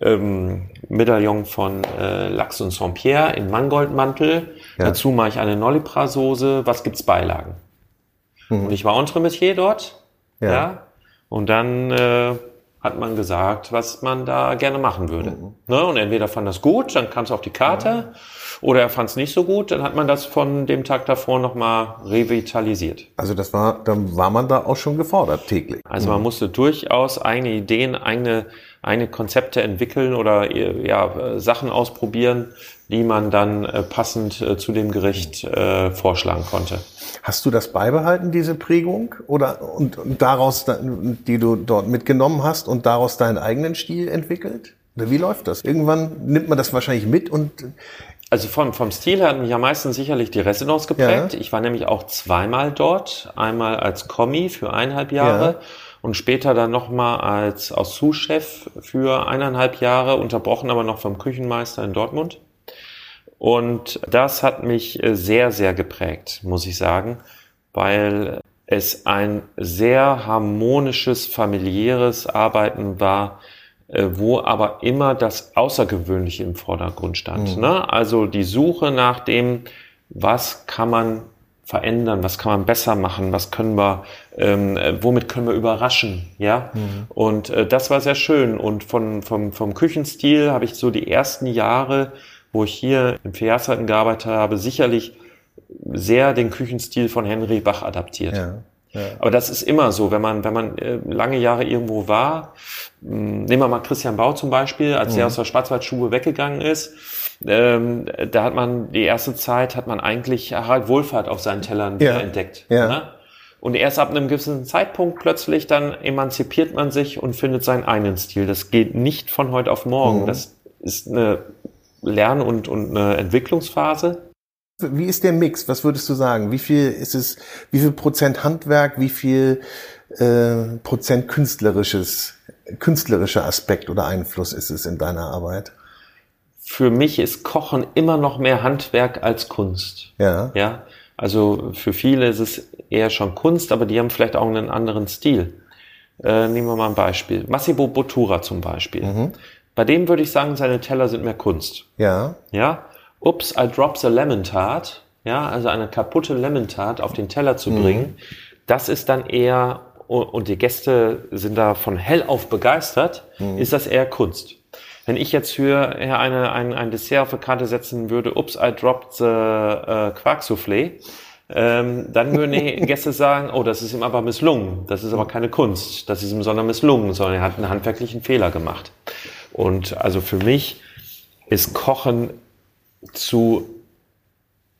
ähm, Medaillon von äh, Lachs und Saint-Pierre in Mangoldmantel. Ja. Dazu mache ich eine Nolipra-Soße. Was gibt's Beilagen? Mhm. Und ich war Entremetier dort. Ja. ja. Und dann äh, hat man gesagt, was man da gerne machen würde. Mhm. Ne? Und entweder fand das gut, dann kam es auf die Karte. Ja. Oder er fand es nicht so gut, dann hat man das von dem Tag davor nochmal revitalisiert. Also das war, dann war man da auch schon gefordert täglich. Also man mhm. musste durchaus eigene Ideen, eigene, eigene Konzepte entwickeln oder ja, Sachen ausprobieren, die man dann äh, passend äh, zu dem Gericht äh, vorschlagen konnte. Hast du das beibehalten, diese Prägung? Oder und, und daraus, die du dort mitgenommen hast und daraus deinen eigenen Stil entwickelt? Oder wie läuft das? Irgendwann nimmt man das wahrscheinlich mit und also vom, vom Stil her hat mich am meisten sicherlich die Residence geprägt. Ja. Ich war nämlich auch zweimal dort. Einmal als Kommi für eineinhalb Jahre ja. und später dann nochmal als, als Sous-Chef für eineinhalb Jahre, unterbrochen aber noch vom Küchenmeister in Dortmund. Und das hat mich äh, sehr, sehr geprägt, muss ich sagen, weil es ein sehr harmonisches, familiäres Arbeiten war, äh, wo aber immer das Außergewöhnliche im Vordergrund stand. Mhm. Ne? Also die Suche nach dem, was kann man verändern, was kann man besser machen, was können wir, ähm, äh, womit können wir überraschen, ja. Mhm. Und äh, das war sehr schön. Und von, vom, vom Küchenstil habe ich so die ersten Jahre, wo ich hier im Verjahrszeiten gearbeitet habe, sicherlich sehr den Küchenstil von Henry Bach adaptiert. Ja. Ja. Aber das ist immer so, wenn man, wenn man äh, lange Jahre irgendwo war, hm, nehmen wir mal Christian Bau zum Beispiel, als mhm. er aus der Schwarzwaldschule weggegangen ist, ähm, da hat man die erste Zeit hat man eigentlich Harald Wohlfahrt auf seinen Tellern ja. entdeckt. Ja. Ne? Und erst ab einem gewissen Zeitpunkt plötzlich dann emanzipiert man sich und findet seinen eigenen Stil. Das geht nicht von heute auf morgen. Mhm. Das ist eine Lern- und, und eine Entwicklungsphase. Wie ist der Mix? Was würdest du sagen? Wie viel ist es, wie viel Prozent Handwerk, wie viel äh, Prozent künstlerisches, künstlerischer Aspekt oder Einfluss ist es in deiner Arbeit? Für mich ist Kochen immer noch mehr Handwerk als Kunst. Ja. Ja. Also für viele ist es eher schon Kunst, aber die haben vielleicht auch einen anderen Stil. Äh, nehmen wir mal ein Beispiel. Massimo Bottura zum Beispiel. Mhm. Bei dem würde ich sagen, seine Teller sind mehr Kunst. Ja. Ja. Ups, I dropped a lemon tart, ja, also eine kaputte Lemon tart auf den Teller zu mhm. bringen, das ist dann eher, und die Gäste sind davon hellauf begeistert, mhm. ist das eher Kunst. Wenn ich jetzt für eine, ein, ein Dessert auf eine Karte setzen würde, ups, I dropped the äh, Quarksoufflé, ähm, dann würden die Gäste sagen, oh, das ist ihm aber misslungen. Das ist aber keine Kunst. Das ist ihm sondern misslungen, sondern er hat einen handwerklichen Fehler gemacht. Und also für mich ist Kochen zu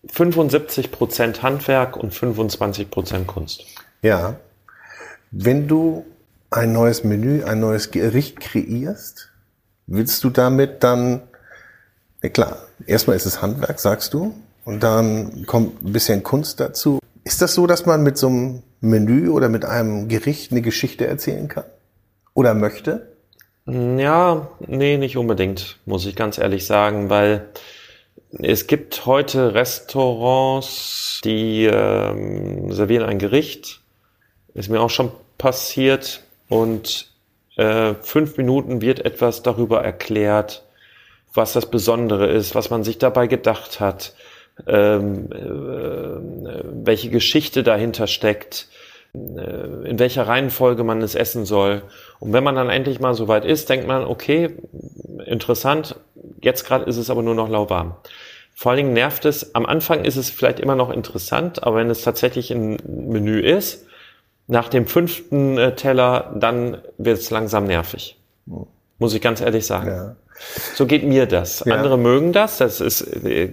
75 Prozent Handwerk und 25 Prozent Kunst. Ja. Wenn du ein neues Menü, ein neues Gericht kreierst, willst du damit dann, ja klar, erstmal ist es Handwerk, sagst du, und dann kommt ein bisschen Kunst dazu. Ist das so, dass man mit so einem Menü oder mit einem Gericht eine Geschichte erzählen kann? Oder möchte? Ja, nee, nicht unbedingt, muss ich ganz ehrlich sagen, weil es gibt heute Restaurants, die ähm, servieren ein Gericht. Ist mir auch schon passiert. Und äh, fünf Minuten wird etwas darüber erklärt, was das Besondere ist, was man sich dabei gedacht hat, ähm, äh, welche Geschichte dahinter steckt, in welcher Reihenfolge man es essen soll. Und wenn man dann endlich mal so weit ist, denkt man, okay, interessant, jetzt gerade ist es aber nur noch lauwarm. Vor allen Dingen nervt es, am Anfang ist es vielleicht immer noch interessant, aber wenn es tatsächlich ein Menü ist, nach dem fünften äh, Teller, dann wird es langsam nervig. Muss ich ganz ehrlich sagen. Ja. So geht mir das. Ja. Andere mögen das. Das ist äh,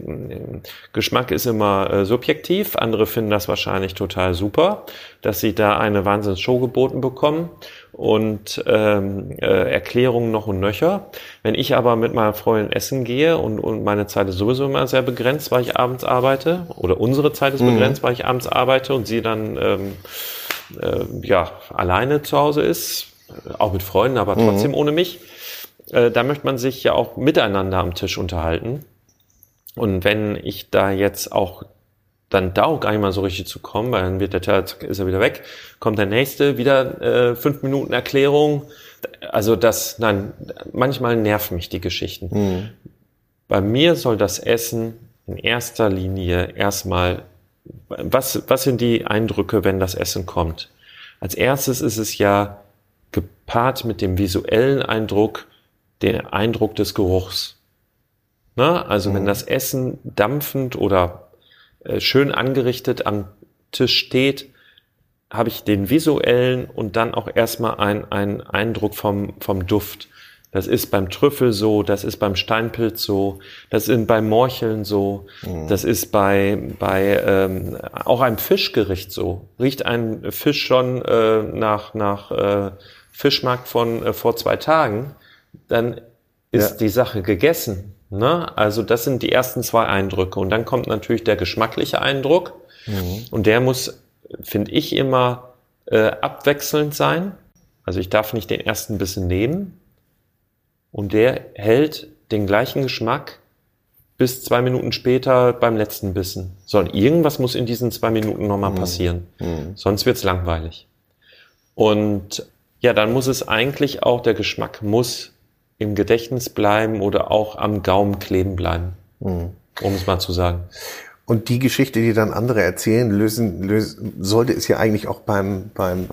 Geschmack ist immer äh, subjektiv. Andere finden das wahrscheinlich total super, dass sie da eine Wahnsinns-Show geboten bekommen und ähm, äh, Erklärungen noch und nöcher. Wenn ich aber mit meiner Freundin essen gehe und, und meine Zeit ist sowieso immer sehr begrenzt, weil ich abends arbeite, oder unsere Zeit ist mhm. begrenzt, weil ich abends arbeite und sie dann ähm, äh, ja alleine zu Hause ist, auch mit Freunden, aber trotzdem mhm. ohne mich äh, da möchte man sich ja auch miteinander am Tisch unterhalten. Und wenn ich da jetzt auch dann da auch gar nicht mal so richtig zu kommen, weil dann wird der Teller, ist er wieder weg, kommt der nächste, wieder äh, fünf Minuten Erklärung. Also das, nein, manchmal nerven mich die Geschichten. Mhm. Bei mir soll das Essen in erster Linie erstmal, was, was sind die Eindrücke, wenn das Essen kommt? Als erstes ist es ja gepaart mit dem visuellen Eindruck, den Eindruck des Geruchs. Na, also mhm. wenn das Essen dampfend oder äh, schön angerichtet am Tisch steht, habe ich den visuellen und dann auch erstmal einen, Eindruck vom, vom Duft. Das ist beim Trüffel so, das ist beim Steinpilz so, das ist beim Morcheln so, mhm. das ist bei, bei ähm, auch einem Fischgericht so. Riecht ein Fisch schon äh, nach, nach äh, Fischmarkt von äh, vor zwei Tagen, dann ist ja. die Sache gegessen. Ne? Also das sind die ersten zwei Eindrücke. Und dann kommt natürlich der geschmackliche Eindruck. Mhm. Und der muss, finde ich, immer äh, abwechselnd sein. Also ich darf nicht den ersten Bissen nehmen. Und der hält den gleichen Geschmack bis zwei Minuten später beim letzten Bissen. So, und irgendwas muss in diesen zwei Minuten nochmal mhm. passieren. Mhm. Sonst wird's langweilig. Und ja, dann muss es eigentlich auch, der Geschmack muss im Gedächtnis bleiben oder auch am Gaumen kleben bleiben, mhm. um es mal zu sagen. Und die Geschichte, die dann andere erzählen, lösen, lösen sollte es ja eigentlich auch beim, beim,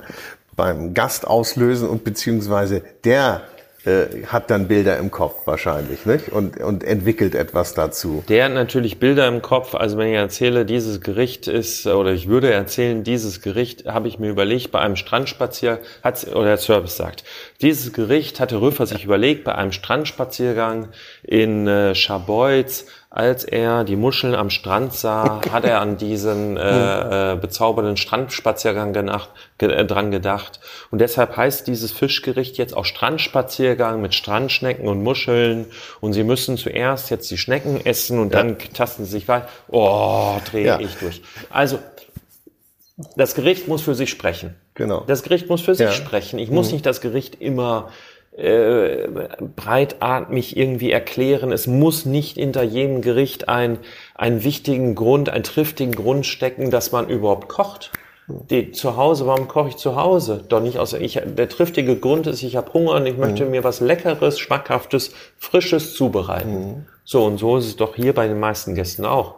beim Gast auslösen und beziehungsweise der äh, hat dann Bilder im Kopf wahrscheinlich, nicht? Und, und entwickelt etwas dazu. Der hat natürlich Bilder im Kopf. Also wenn ich erzähle, dieses Gericht ist, oder ich würde erzählen, dieses Gericht habe ich mir überlegt, bei einem Strandspaziergang, hat, oder der Service sagt, dieses Gericht hatte Rüffer sich überlegt, bei einem Strandspaziergang in äh, Scharbeutz, als er die Muscheln am Strand sah, hat er an diesen äh, äh, bezaubernden Strandspaziergang gedacht, ge äh, dran gedacht. Und deshalb heißt dieses Fischgericht jetzt auch Strandspaziergang mit Strandschnecken und Muscheln. Und sie müssen zuerst jetzt die Schnecken essen und ja. dann tasten sie sich weiter. Oh, drehe ja. ich durch. Also, das Gericht muss für sich sprechen. Genau. Das Gericht muss für sich ja. sprechen. Ich muss mhm. nicht das Gericht immer äh, breitatmig irgendwie erklären. Es muss nicht hinter jedem Gericht ein, einen wichtigen Grund, einen triftigen Grund stecken, dass man überhaupt kocht. Die zu Hause, warum koche ich zu Hause? Doch nicht außer ich. Der triftige Grund ist, ich habe Hunger und ich möchte mhm. mir was Leckeres, Schmackhaftes, Frisches zubereiten. Mhm. So und so ist es doch hier bei den meisten Gästen auch.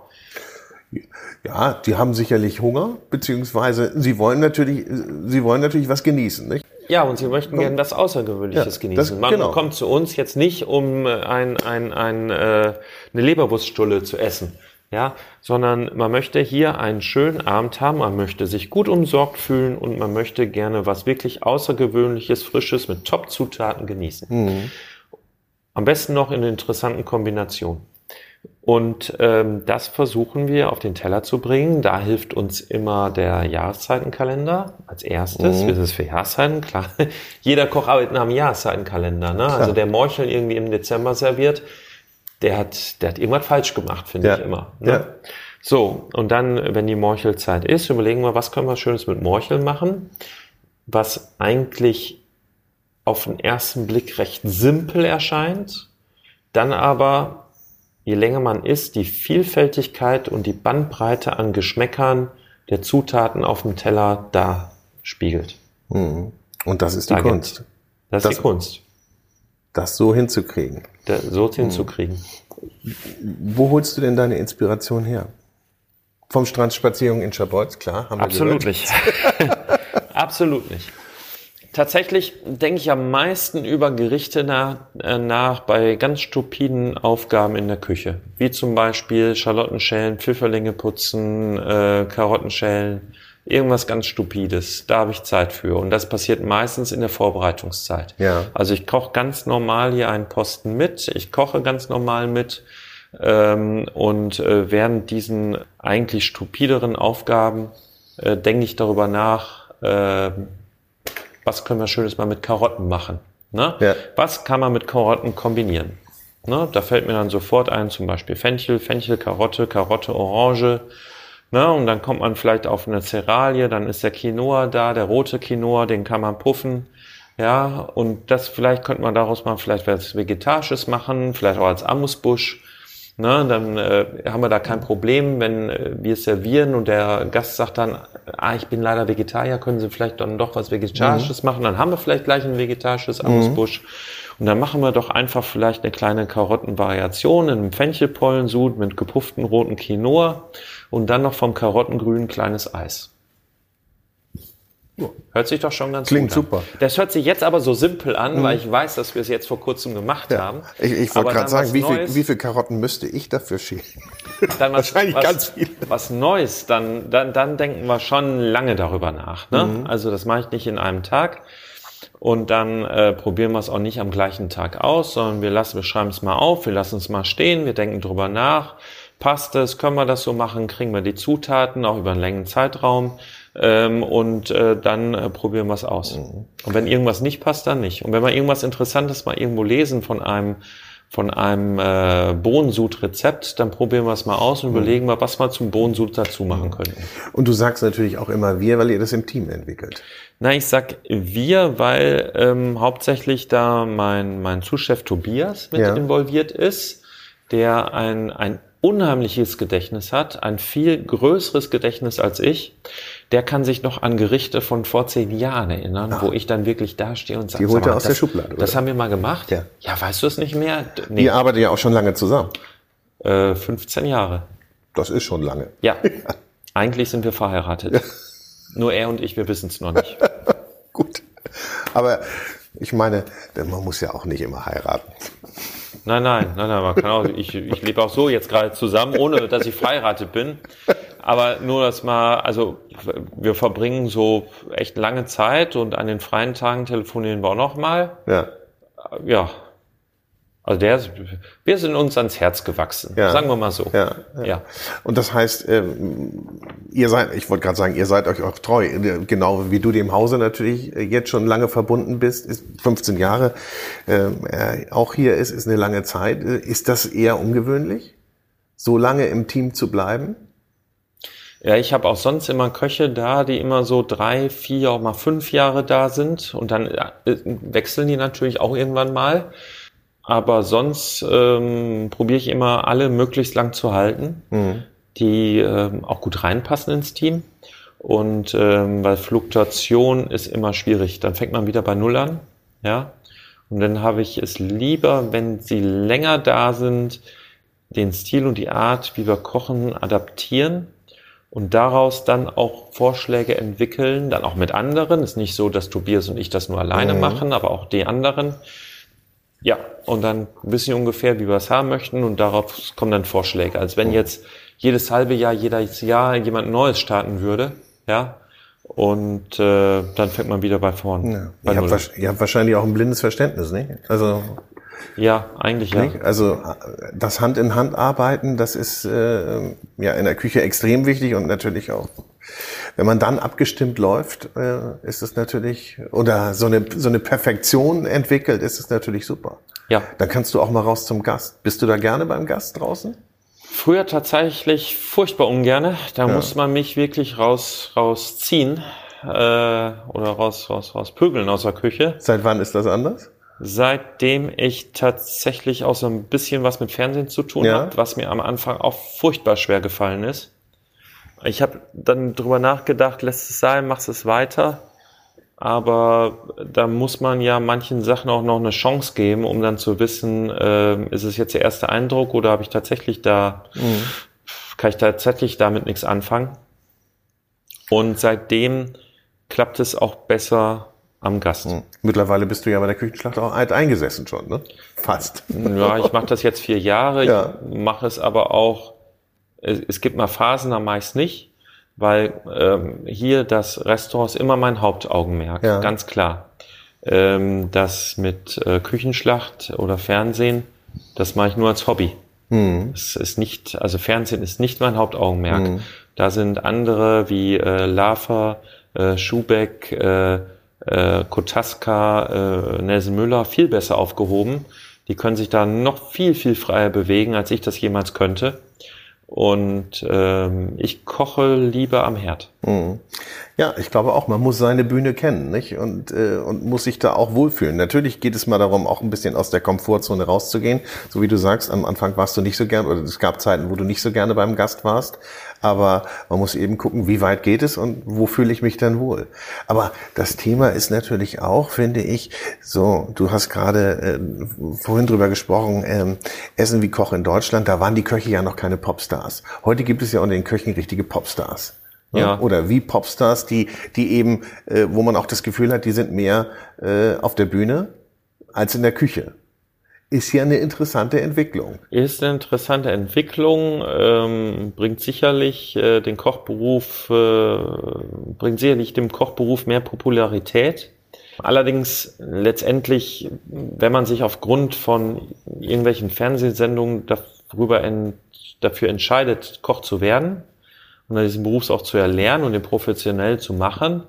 Ja, die haben sicherlich Hunger, beziehungsweise sie wollen natürlich, sie wollen natürlich was genießen, nicht? Ja, und sie möchten gerne was Außergewöhnliches ja, genießen. Das, Man genau. kommt zu uns jetzt nicht, um äh, ein, ein, ein, äh, eine Leberwurststulle zu essen, ja, sondern man möchte hier einen schönen Abend haben, man möchte sich gut umsorgt fühlen und man möchte gerne was wirklich Außergewöhnliches, Frisches mit Top-Zutaten genießen. Mhm. Am besten noch in interessanten Kombinationen. Und ähm, das versuchen wir auf den Teller zu bringen. Da hilft uns immer der Jahreszeitenkalender als erstes. Mhm. Das ist für Jahreszeiten, klar. Jeder Koch arbeitet nach einem Jahreszeitenkalender. Ne? Also der Morchel irgendwie im Dezember serviert, der hat, der hat irgendwas falsch gemacht, finde ja. ich immer. Ne? Ja. So, und dann, wenn die Morchelzeit ist, überlegen wir, was können wir Schönes mit Morcheln machen, was eigentlich auf den ersten Blick recht simpel erscheint, dann aber je länger man isst, die Vielfältigkeit und die Bandbreite an Geschmäckern der Zutaten auf dem Teller da spiegelt. Mhm. Und das ist die da Kunst. Das, das ist die Kunst. Das so hinzukriegen. Da, so hinzukriegen. Wo holst du denn deine Inspiration her? Vom Strandspazierung in Schabolz, klar. Haben wir Absolut nicht. Absolut nicht. Tatsächlich denke ich am meisten über Gerichte nach, äh, nach bei ganz stupiden Aufgaben in der Küche. Wie zum Beispiel Schalottenschälen, Pfifferlinge putzen, äh, Karottenschälen, irgendwas ganz Stupides. Da habe ich Zeit für. Und das passiert meistens in der Vorbereitungszeit. Ja. Also ich koche ganz normal hier einen Posten mit. Ich koche ganz normal mit. Ähm, und äh, während diesen eigentlich stupideren Aufgaben äh, denke ich darüber nach, äh, was können wir Schönes mal mit Karotten machen? Ne? Ja. Was kann man mit Karotten kombinieren? Ne? Da fällt mir dann sofort ein, zum Beispiel Fenchel, Fenchel, Karotte, Karotte, Orange. Ne? Und dann kommt man vielleicht auf eine Ceralie, dann ist der Quinoa da, der rote Quinoa, den kann man puffen. Ja, und das vielleicht könnte man daraus mal vielleicht was Vegetarisches machen, vielleicht auch als Amusbusch. Ne, dann äh, haben wir da kein Problem, wenn äh, wir servieren und der Gast sagt dann, ah, ich bin leider Vegetarier, können Sie vielleicht dann doch was Vegetarisches mhm. machen? Dann haben wir vielleicht gleich ein vegetarisches Amüsbusch. Mhm. Und dann machen wir doch einfach vielleicht eine kleine Karottenvariation in einem Fenchelpollensud mit gepufften roten Quinoa und dann noch vom Karottengrün kleines Eis. Hört sich doch schon ganz Klingt gut an. Klingt super. Das hört sich jetzt aber so simpel an, mhm. weil ich weiß, dass wir es jetzt vor kurzem gemacht ja. haben. Ich, ich wollte gerade sagen, wie viel, wie viel Karotten müsste ich dafür schälen? Dann was, Wahrscheinlich was, ganz viel. Was Neues, dann, dann, dann denken wir schon lange darüber nach. Ne? Mhm. Also das mache ich nicht in einem Tag. Und dann äh, probieren wir es auch nicht am gleichen Tag aus, sondern wir lassen, wir schreiben es mal auf, wir lassen es mal stehen, wir denken drüber nach. Passt es? Können wir das so machen? Kriegen wir die Zutaten auch über einen längeren Zeitraum? Ähm, und äh, dann äh, probieren wir es aus. Mhm. Und wenn irgendwas nicht passt, dann nicht. Und wenn wir irgendwas Interessantes mal irgendwo lesen von einem von einem äh, Bohnensud-Rezept, dann probieren wir es mal aus und mhm. überlegen mal, was wir zum Bohnensud dazu machen könnten. Und du sagst natürlich auch immer wir, weil ihr das im Team entwickelt. Na, ich sag wir, weil ähm, hauptsächlich da mein, mein Zuschef Tobias mit ja. involviert ist, der ein, ein unheimliches Gedächtnis hat, ein viel größeres Gedächtnis als ich der kann sich noch an Gerichte von vor zehn Jahren erinnern, Ach. wo ich dann wirklich dastehe und sage, die holt er aus das, der Schublade. Oder? Das haben wir mal gemacht. Ja, ja weißt du es nicht mehr? Nee. Ihr arbeitet ja auch schon lange zusammen. Äh, 15 Jahre. Das ist schon lange. Ja, eigentlich sind wir verheiratet. Nur er und ich, wir wissen es noch nicht. Gut. Aber ich meine, man muss ja auch nicht immer heiraten. Nein, nein, nein, nein, man kann auch, ich, ich lebe auch so jetzt gerade zusammen, ohne dass ich verheiratet bin. Aber nur, dass mal, also wir verbringen so echt lange Zeit und an den freien Tagen telefonieren wir auch noch mal. Ja. Ja. Also der, ist, wir sind uns ans Herz gewachsen, Ja. sagen wir mal so. Ja, ja. Und das heißt, ähm, ihr seid, ich wollte gerade sagen, ihr seid euch auch treu, genau wie du dem Hause natürlich jetzt schon lange verbunden bist, ist 15 Jahre ähm, er auch hier ist, ist eine lange Zeit. Ist das eher ungewöhnlich, so lange im Team zu bleiben? Ja, ich habe auch sonst immer Köche da, die immer so drei, vier, auch mal fünf Jahre da sind. Und dann äh, wechseln die natürlich auch irgendwann mal. Aber sonst ähm, probiere ich immer alle möglichst lang zu halten, die ähm, auch gut reinpassen ins Team. Und ähm, weil Fluktuation ist immer schwierig. Dann fängt man wieder bei Null an. Ja. Und dann habe ich es lieber, wenn sie länger da sind, den Stil und die Art, wie wir kochen, adaptieren und daraus dann auch Vorschläge entwickeln, dann auch mit anderen. Ist nicht so, dass Tobias und ich das nur alleine machen, aber auch die anderen. Ja, und dann wissen ungefähr, wie wir es haben möchten und darauf kommen dann Vorschläge. Als wenn jetzt jedes halbe Jahr, jedes Jahr jemand Neues starten würde, ja, und äh, dann fängt man wieder bei vorn. Ja. bei Ihr, habt, ihr habt wahrscheinlich auch ein blindes Verständnis, nicht? Also, ja, eigentlich ja. nicht? also das Hand in Hand arbeiten, das ist äh, ja in der Küche extrem wichtig und natürlich auch, wenn man dann abgestimmt läuft, äh, ist es natürlich oder so eine so eine Perfektion entwickelt, ist es natürlich super. Ja. Dann kannst du auch mal raus zum Gast. Bist du da gerne beim Gast draußen? Früher tatsächlich furchtbar ungerne. Da muss man mich wirklich raus rausziehen äh, oder raus raus raus pögeln aus der Küche. Seit wann ist das anders? Seitdem ich tatsächlich auch so ein bisschen was mit Fernsehen zu tun Ja. habe, was mir am Anfang auch furchtbar schwer gefallen ist. Ich habe dann drüber nachgedacht, lässt es sein, machst es weiter. Aber da muss man ja manchen Sachen auch noch eine Chance geben, um dann zu wissen, ähm, ist es jetzt der erste Eindruck oder habe ich tatsächlich da, kann ich tatsächlich damit nichts anfangen. Und seitdem klappt es auch besser am Gast. Mittlerweile bist du ja bei der Küchenschlacht auch alt eingesessen schon, ne? Fast. Ja, ich mache das jetzt vier Jahre. Ja. Ich mache es aber auch, es, gibt mal Phasen, da meist nicht, weil ähm, hier das Restaurant ist immer mein Hauptaugenmerk, Ja. ganz klar. Ähm, das mit äh, Küchenschlacht oder Fernsehen, das mache ich nur als Hobby. Hm. Es ist nicht, also Fernsehen ist nicht mein Hauptaugenmerk. Da sind andere wie äh, Lava, äh, Schubeck, äh, äh, Kotaska, äh, Nelson Müller viel besser aufgehoben. Die können sich da noch viel, viel freier bewegen, als ich das jemals könnte. Und ähm, ich koche lieber am Herd. Ja, ich glaube auch, man muss seine Bühne kennen, nicht? Und, äh, und muss sich da auch wohlfühlen. Natürlich geht es mal darum, auch ein bisschen aus der Komfortzone rauszugehen. So wie du sagst, am Anfang warst du nicht so gern, oder es gab Zeiten, wo du nicht so gerne beim Gast warst. Aber man muss eben gucken, wie weit geht es und wo fühle ich mich dann wohl. Aber das Thema ist natürlich auch, finde ich, so, du hast gerade äh, vorhin drüber gesprochen, ähm, Essen wie Koch in Deutschland, da waren die Köche ja noch keine Popstars. Heute gibt es ja unter den Köchen richtige Popstars. Ne? Ja. Oder wie Popstars, die, die eben, äh, wo man auch das Gefühl hat, die sind mehr äh, auf der Bühne als in der Küche. Ist ja eine interessante Entwicklung. Ist eine interessante Entwicklung, ähm, bringt sicherlich äh, den Kochberuf, äh, bringt sicherlich dem Kochberuf mehr Popularität. Allerdings letztendlich, wenn man sich aufgrund von irgendwelchen Fernsehsendungen darüber en, dafür entscheidet, Koch zu werden und diesen Beruf auch zu erlernen und den professionell zu machen,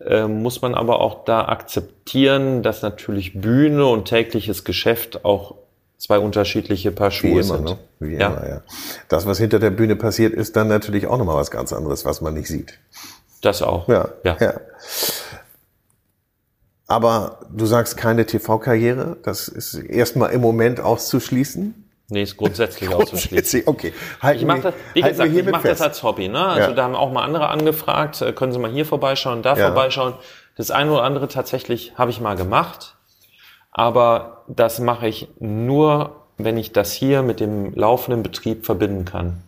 äh, muss man aber auch da akzeptieren, dass natürlich Bühne und tägliches Geschäft auch zwei unterschiedliche Paar Wie Schuhe immer, sind. ne? Wie Ja. immer, ja. Das, was hinter der Bühne passiert, ist dann natürlich auch nochmal was ganz anderes, was man nicht sieht. Das auch. Ja, ja. ja. Aber du sagst keine TV-Karriere, das ist erstmal im Moment auszuschließen. Nee, ist grundsätzlich auszuschließen. Okay, halten Ich mache das, wie gesagt, ich mache das als Hobby. Ne? Also Ja. da haben auch mal andere angefragt, äh, können Sie mal hier vorbeischauen, da Ja. vorbeischauen. Das eine oder andere tatsächlich habe ich mal gemacht, aber das mache ich nur, wenn ich das hier mit dem laufenden Betrieb verbinden kann.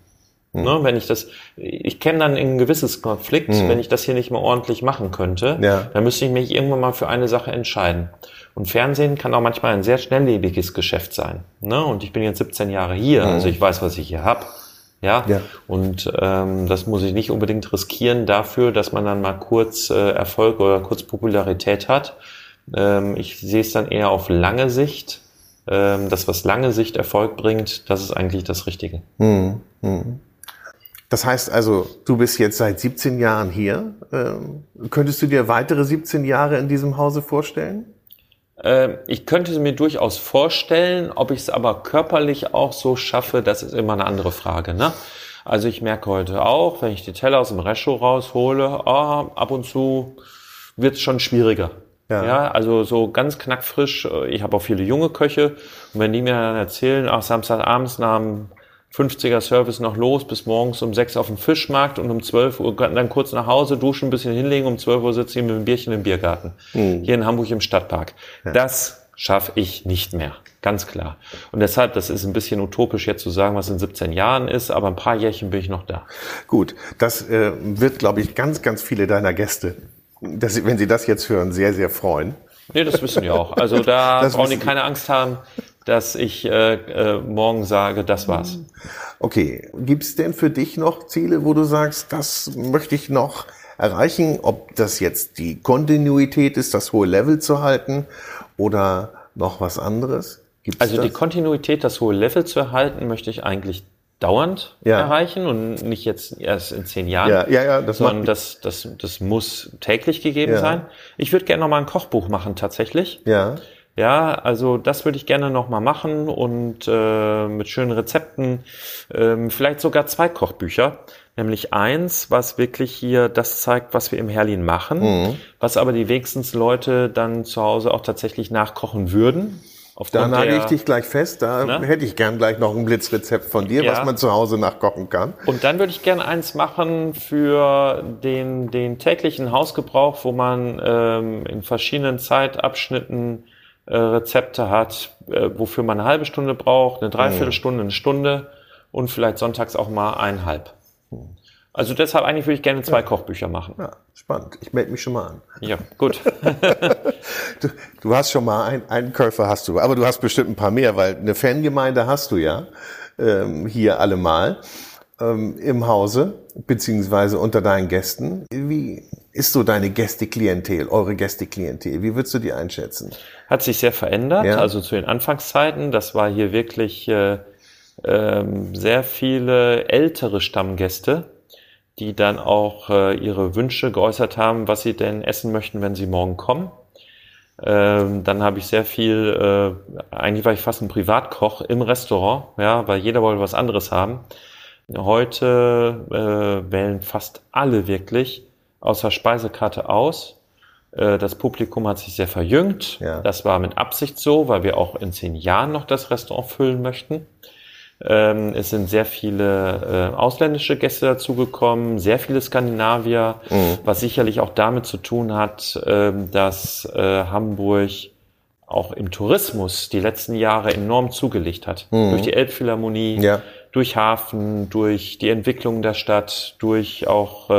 Mhm. Ne, wenn ich das, ich kenne dann ein gewisses Konflikt, mhm. wenn ich das hier nicht mehr ordentlich machen könnte, ja. dann müsste ich mich irgendwann mal für eine Sache entscheiden. Und Fernsehen kann auch manchmal ein sehr schnelllebiges Geschäft sein. Ne? Und ich bin jetzt 17 Jahre hier, mhm. also ich weiß, was ich hier hab. Ja? ja. Und ähm, das muss ich nicht unbedingt riskieren dafür, dass man dann mal kurz äh, Erfolg oder kurz Popularität hat. Ähm, ich sehe es dann eher auf lange Sicht. Ähm, das, was lange Sicht Erfolg bringt, das ist eigentlich das Richtige. Mhm. Mhm. Das heißt also, du bist jetzt seit 17 Jahren hier. Ähm, könntest du dir weitere 17 Jahre in diesem Hause vorstellen? Ähm, ich könnte es mir durchaus vorstellen, ob ich es aber körperlich auch so schaffe, das ist immer eine andere Frage. Ne? Also ich merke heute auch, wenn ich die Teller aus dem Rescho raushole, oh, ab und zu wird es schon schwieriger. Ja. ja, also so ganz knackfrisch. Äh, ich habe auch viele junge Köche und wenn die mir dann erzählen, ach Samstagabends nach dem 50er Service noch los, bis morgens um 6 auf dem Fischmarkt und um 12 Uhr dann kurz nach Hause, duschen, ein bisschen hinlegen, um 12 Uhr sitze ich mit einem Bierchen im Biergarten. Mhm. Hier in Hamburg im Stadtpark. Ja. Das schaffe ich nicht mehr. Ganz klar. Und deshalb, das ist ein bisschen utopisch jetzt zu sagen, was in 17 Jahren ist, aber ein paar Jährchen bin ich noch da. Gut, das äh, wird, glaube ich, ganz, ganz viele deiner Gäste, dass, wenn sie das jetzt hören, sehr, sehr freuen. Nee, das wissen die auch. Also da das brauchen die keine Angst haben dass ich äh, äh, morgen sage, das war's. Okay, gibt's denn für dich noch Ziele, wo du sagst, das möchte ich noch erreichen? Ob das jetzt die Kontinuität ist, das hohe Level zu halten oder noch was anderes? Gibt's also das? die Kontinuität, das hohe Level zu erhalten, möchte ich eigentlich dauernd ja. erreichen und nicht jetzt erst in zehn Jahren, ja, ja, ja, das sondern das, das, das muss täglich gegeben ja. sein. Ich würde gerne noch mal ein Kochbuch machen tatsächlich. Ja. Ja, also das würde ich gerne nochmal machen und äh, mit schönen Rezepten, ähm, vielleicht sogar zwei Kochbücher. Nämlich eins, was wirklich hier das zeigt, was wir im Herlin machen, mhm. was aber die wenigstens Leute dann zu Hause auch tatsächlich nachkochen würden. Da nagel ich dich gleich fest, da ne? hätte ich gern gleich noch ein Blitzrezept von dir, ja. was man zu Hause nachkochen kann. Und dann würde ich gern eins machen für den, den täglichen Hausgebrauch, wo man ähm, in verschiedenen Zeitabschnitten äh, Rezepte hat, äh, wofür man eine halbe Stunde braucht, eine Dreiviertelstunde, eine Stunde und vielleicht sonntags auch mal eineinhalb. Also deshalb eigentlich würde ich gerne zwei ja. Kochbücher machen. Ja, spannend. Ich melde mich schon mal an. Ja, gut. du, du, hast schon mal ein, einen Käufer hast du, aber du hast bestimmt ein paar mehr, weil eine Fangemeinde hast du ja ähm, hier allemal ähm, im Hause beziehungsweise unter deinen Gästen. Wie ist so deine Gästeklientel, eure Gästeklientel? Wie würdest du die einschätzen? Hat sich sehr verändert. Ja. Also zu den Anfangszeiten, das war hier wirklich äh, äh, sehr viele ältere Stammgäste, die dann auch äh, ihre Wünsche geäußert haben, was sie denn essen möchten, wenn sie morgen kommen. Ähm, dann habe ich sehr viel, äh, eigentlich war ich fast ein Privatkoch im Restaurant, ja, weil jeder wollte was anderes haben. Heute äh, wählen fast alle wirklich außer Speisekarte aus. Äh, das Publikum hat sich sehr verjüngt. Ja. Das war mit Absicht so, weil wir auch in zehn Jahren noch das Restaurant füllen möchten. Ähm, es sind sehr viele äh, ausländische Gäste dazugekommen, sehr viele Skandinavier, mhm. was sicherlich auch damit zu tun hat, äh, dass äh, Hamburg auch im Tourismus die letzten Jahre enorm zugelegt hat. Mhm. Durch die Elbphilharmonie, ja durch Hafen, durch die Entwicklung der Stadt, durch auch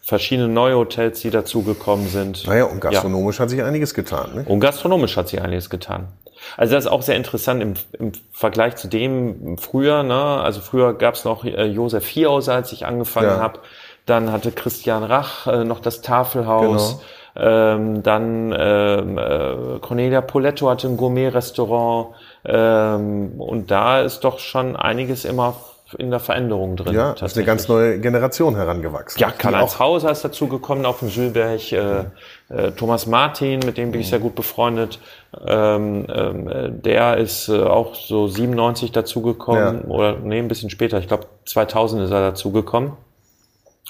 verschiedene neue Hotels, die dazugekommen sind. Naja, und gastronomisch ja. hat sich einiges getan. Ne? Und gastronomisch hat sich einiges getan. Also das ist auch sehr interessant im, im Vergleich zu dem früher. Ne? Also früher gab es noch äh, Josef Vierhauser, als ich angefangen ja. habe. Dann hatte Christian Rach äh, noch das Tafelhaus. Genau. Ähm, dann ähm, äh, Cornelia Poletto hatte ein Gourmet-Restaurant. Ähm, und da ist doch schon einiges immer in der Veränderung drin. Ja, ist eine ganz neue Generation herangewachsen. Ja, Karl-Heinz Hauser ist dazu gekommen auf dem Sülberg, äh, äh, Thomas Martin, mit dem bin ich sehr gut befreundet, ähm, ähm, der ist äh, auch so 97 dazugekommen, ja. oder nee, ein bisschen später, ich glaube 2000 ist er dazugekommen.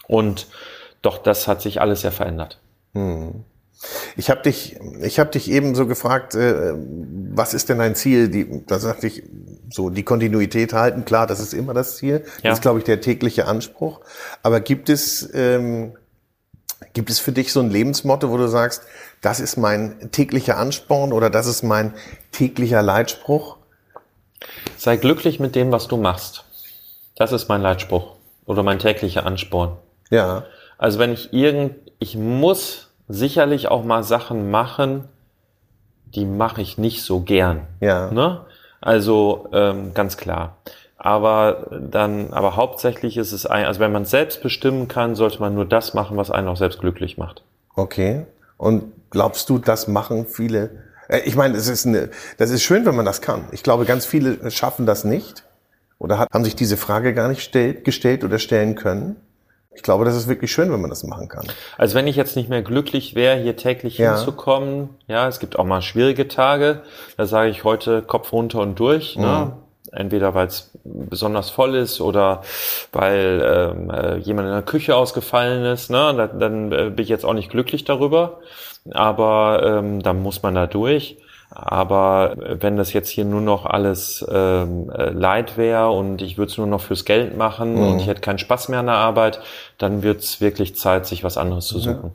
Und doch, das hat sich alles sehr verändert. Hm. Ich habe dich, ich habe dich eben so gefragt, äh, was ist denn dein Ziel? Die, da sagte ich, so die Kontinuität halten. Klar, das ist immer das Ziel. Ja. Das ist, glaube ich, der tägliche Anspruch. Aber gibt es, ähm, gibt es für dich so ein Lebensmotto, wo du sagst, das ist mein täglicher Ansporn oder das ist mein täglicher Leitspruch? Sei glücklich mit dem, was du machst. Das ist mein Leitspruch. oder mein täglicher Ansporn. Ja. Also wenn ich irgend, ich muss sicherlich auch mal Sachen machen, die mache ich nicht so gern. Ja. Ne? Also ähm, ganz klar. Aber dann, aber hauptsächlich ist es ein, also wenn man selbst bestimmen kann, sollte man nur das machen, was einen auch selbst glücklich macht. Okay. Und glaubst du, das machen viele? Äh, Ich meine, es ist eine, das ist schön, wenn man das kann. Ich glaube, ganz viele schaffen das nicht oder haben sich diese Frage gar nicht stellt, gestellt oder stellen können. Ich glaube, das ist wirklich schön, wenn man das machen kann. Also wenn ich jetzt nicht mehr glücklich wäre, hier täglich Ja. hinzukommen, ja, es gibt auch mal schwierige Tage, da sage ich heute Kopf runter und durch, ne? Entweder weil es besonders voll ist oder weil ähm, äh, jemand in der Küche ausgefallen ist, ne? Dann, dann äh, bin ich jetzt auch nicht glücklich darüber. Aber ähm, dann muss man da durch. Aber äh, wenn das jetzt hier nur noch alles ähm, äh, Leid wäre und ich würde es nur noch fürs Geld machen und ich hätte keinen Spaß mehr an der Arbeit, dann wird es wirklich Zeit, sich was anderes zu suchen.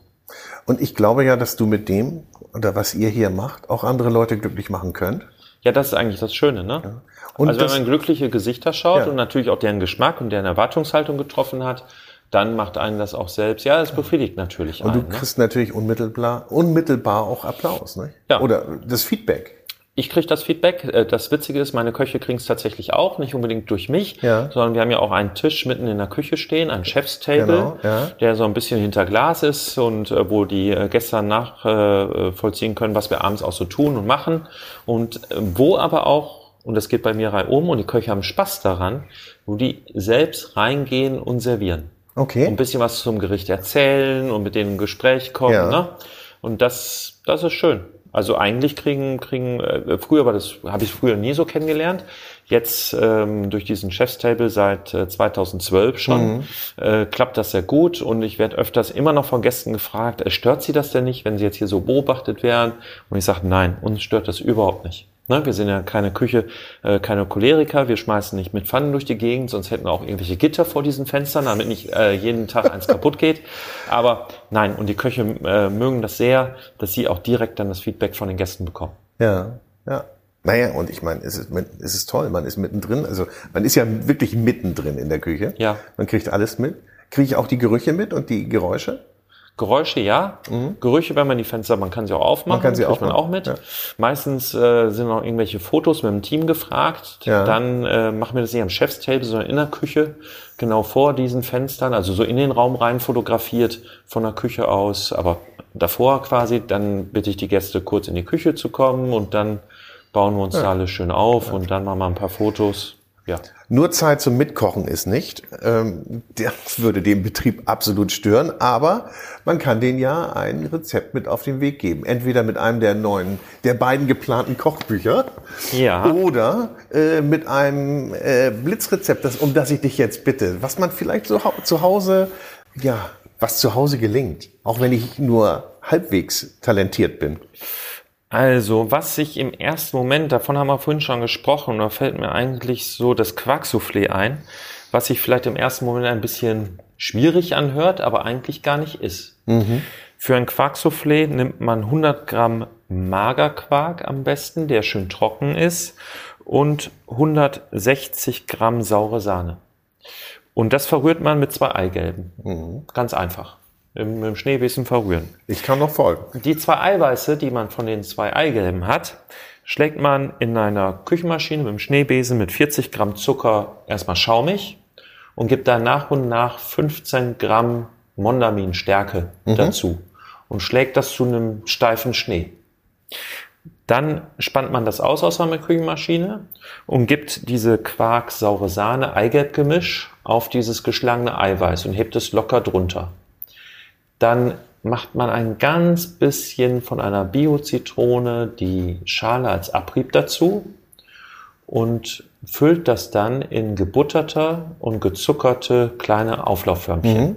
Und ich glaube ja, dass du mit dem oder was ihr hier macht, auch andere Leute glücklich machen könnt. Ja, das ist eigentlich das Schöne, ne? Und also wenn man glückliche Gesichter schaut Ja. und natürlich auch deren Geschmack und deren Erwartungshaltung getroffen hat, dann macht einen das auch selbst. Ja, es befriedigt natürlich Und du einen. Ne? kriegst natürlich unmittelbar, unmittelbar auch Applaus, ne? Ja. Oder das Feedback. Ich kriege das Feedback. Äh, Das Witzige ist, meine Köche kriegen es tatsächlich auch, nicht unbedingt durch mich, Ja. sondern wir haben ja auch einen Tisch mitten in der Küche stehen, ein Chefstable, Genau, ja. der so ein bisschen hinter Glas ist und äh, wo die äh, Gäste nachvollziehen äh, vollziehen können, was wir abends auch so tun und machen. Und wo aber auch, und das geht bei mir reihum und die Köche haben Spaß daran, wo die selbst reingehen und servieren. Okay. Ein bisschen was zum Gericht erzählen und mit denen in Gespräch kommen. Ja. Ne? Und das, das ist schön. Also eigentlich kriegen, kriegen, äh, früher war das, habe ich früher nie so kennengelernt. Jetzt ähm, durch diesen Chefstable seit äh, 2012 schon äh, klappt das sehr gut und ich werde öfters immer noch von Gästen gefragt, äh, stört Sie das denn nicht, wenn Sie jetzt hier so beobachtet werden? Und ich sage, nein, uns stört das überhaupt nicht. Ne, wir sind ja keine Küche, äh, keine Choleriker, wir schmeißen nicht mit Pfannen durch die Gegend, sonst hätten wir auch irgendwelche Gitter vor diesen Fenstern, damit nicht äh, jeden Tag eins kaputt geht. Aber nein, und die Köche äh, mögen das sehr, dass sie auch direkt dann das Feedback von den Gästen bekommen. Ja, ja. Naja, und ich meine, es ist, es ist toll, man ist mittendrin, also man ist ja wirklich mittendrin in der Küche. Ja. Man kriegt alles mit. Kriege ich auch die Gerüche mit und die Geräusche? Geräusche, ja. Gerüche, wenn man die Fenster, man kann sie auch aufmachen, Mhm. Man kann sie kriegt man auch mit. ja. Meistens äh, sind auch irgendwelche Fotos mit dem Team gefragt. Ja. Dann äh, machen wir das nicht am Chefstable, sondern in der Küche, genau vor diesen Fenstern, also so in den Raum rein fotografiert von der Küche aus, aber davor quasi, dann bitte ich die Gäste kurz in die Küche zu kommen und dann bauen wir uns da alles schön auf und dann machen wir ein paar Fotos. Ja. Nur Zeit zum Mitkochen ist nicht. Ähm, das würde den Betrieb absolut stören, aber man kann denen ja ein Rezept mit auf den Weg geben. Entweder mit einem der neuen, der beiden geplanten Kochbücher Ja. oder äh, mit einem äh, Blitzrezept, das, um das ich dich jetzt bitte, was man vielleicht so zu Hause, ja, was zu Hause gelingt, auch wenn ich nur halbwegs talentiert bin. Also, was sich im ersten Moment, davon haben wir vorhin schon gesprochen, da fällt mir eigentlich so das Quarksoufflé ein, was sich vielleicht im ersten Moment ein bisschen schwierig anhört, aber eigentlich gar nicht ist. Für ein Quarksoufflé nimmt man 100 Gramm Magerquark am besten, der schön trocken ist, und 160 Gramm saure Sahne. Und das verrührt man mit zwei Eigelben. Ganz einfach. Im, Im Schneebesen verrühren. Ich kann noch folgen. Die zwei Eiweiße, die man von den zwei Eigelben hat, schlägt man in einer Küchenmaschine mit dem Schneebesen mit 40 Gramm Zucker erstmal schaumig und gibt dann nach und nach 15 Gramm Mondaminstärke dazu und schlägt das zu einem steifen Schnee. Dann spannt man das aus aus einer Küchenmaschine und gibt diese Quark, saure Sahne, Eigelb-Gemisch auf dieses geschlagene Eiweiß und hebt es locker drunter. Dann macht man ein ganz bisschen von einer Bio-Zitrone die Schale als Abrieb dazu und füllt das dann in gebutterte und gezuckerte kleine Auflaufförmchen.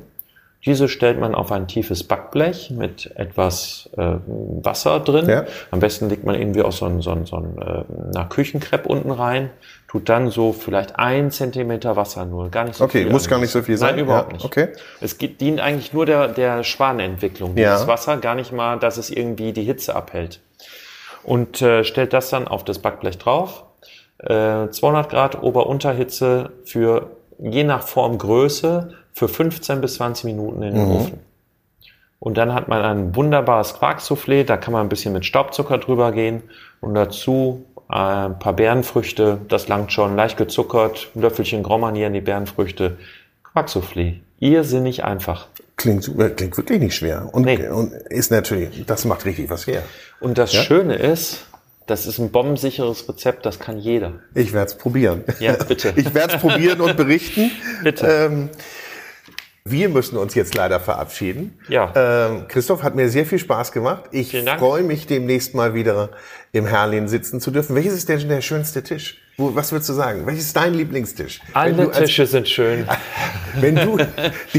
Diese stellt man auf ein tiefes Backblech mit etwas äh, Wasser drin. Ja. Am besten legt man irgendwie auch so ein, so ein, so ein äh, Küchenkrepp unten rein, tut dann so vielleicht ein Zentimeter Wasser nur, gar nicht so Okay, viel. muss gar nicht so viel sein. Nein, überhaupt Ja, nicht. okay. Es geht, dient eigentlich nur der, der Schwanentwicklung, Ja. dieses Wasser, gar nicht mal, dass es irgendwie die Hitze abhält. Und äh, stellt das dann auf das Backblech drauf. Äh, 200 Grad Ober-Unterhitze für je nach Formgröße für 15 bis 20 Minuten in den mhm. Ofen. Und dann hat man ein wunderbares Quarksoufflé, da kann man ein bisschen mit Staubzucker drüber gehen und dazu ein paar Beerenfrüchte, das langt schon, leicht gezuckert, ein Löffelchen Gromanier in die Beerenfrüchte, Quarksoufflé. Irrsinnig einfach. Klingt, klingt wirklich nicht schwer. Und, nee. und ist natürlich, das macht richtig was her. Und das ja? Schöne ist, das ist ein bombensicheres Rezept, das kann jeder. Ich werde es probieren. Ja, bitte. Ich werde es probieren und berichten. Bitte. Ähm, wir müssen uns jetzt leider verabschieden. Ja. Ähm, Christoph hat mir sehr viel Spaß gemacht. Ich freue mich demnächst mal wieder im Herlin sitzen zu dürfen. Welches ist denn der schönste Tisch? Wo, was würdest du sagen? Welches ist dein Lieblingstisch? Alle Tische sind schön. wenn du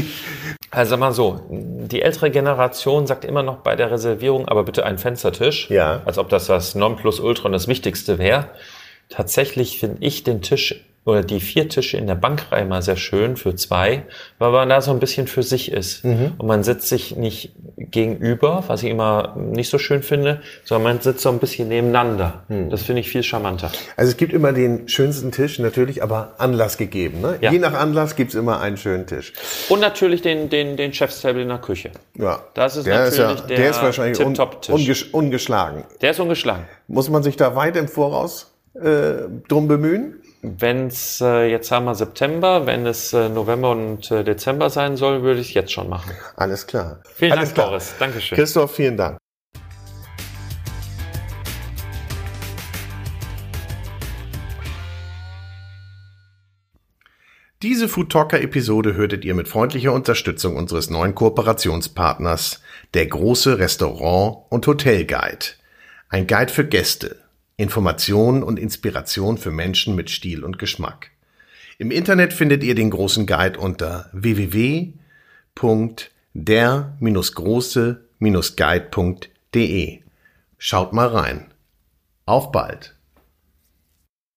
also mal so, die ältere Generation sagt immer noch bei der Reservierung, aber bitte ein Fenstertisch. Ja. Als ob das das Nonplusultra und das Wichtigste wäre. Tatsächlich finde ich den Tisch oder die vier Tische in der Bankreihe mal sehr schön für zwei, weil man da so ein bisschen für sich ist. Mhm. Und man sitzt sich nicht gegenüber, was ich immer nicht so schön finde, sondern man sitzt so ein bisschen nebeneinander. Mhm. Das finde ich viel charmanter. Also es gibt immer den schönsten Tisch, natürlich, aber Anlass gegeben. Ne? Ja. Je nach Anlass gibt's immer einen schönen Tisch. Und natürlich den, den, den Chefstable in der Küche. Ja. Das ist der natürlich ist ja, der, der ist wahrscheinlich un, unges, ungeschlagen. Der ist ungeschlagen. Muss man sich da weit im Voraus äh, drum bemühen? Wenn es äh, jetzt haben wir September, wenn es äh, November und äh, Dezember sein soll, würde ich es jetzt schon machen. Alles klar. Vielen Alles Dank, klar. Boris. Dankeschön. Christoph, vielen Dank. Diese Food Talker Episode hörtet ihr mit freundlicher Unterstützung unseres neuen Kooperationspartners, der große Restaurant- und Hotelguide. Ein Guide für Gäste Information und Inspiration für Menschen mit Stil und Geschmack. Im Internet findet ihr den großen Guide unter www.der-große-guide.de. Schaut mal rein. Auf bald!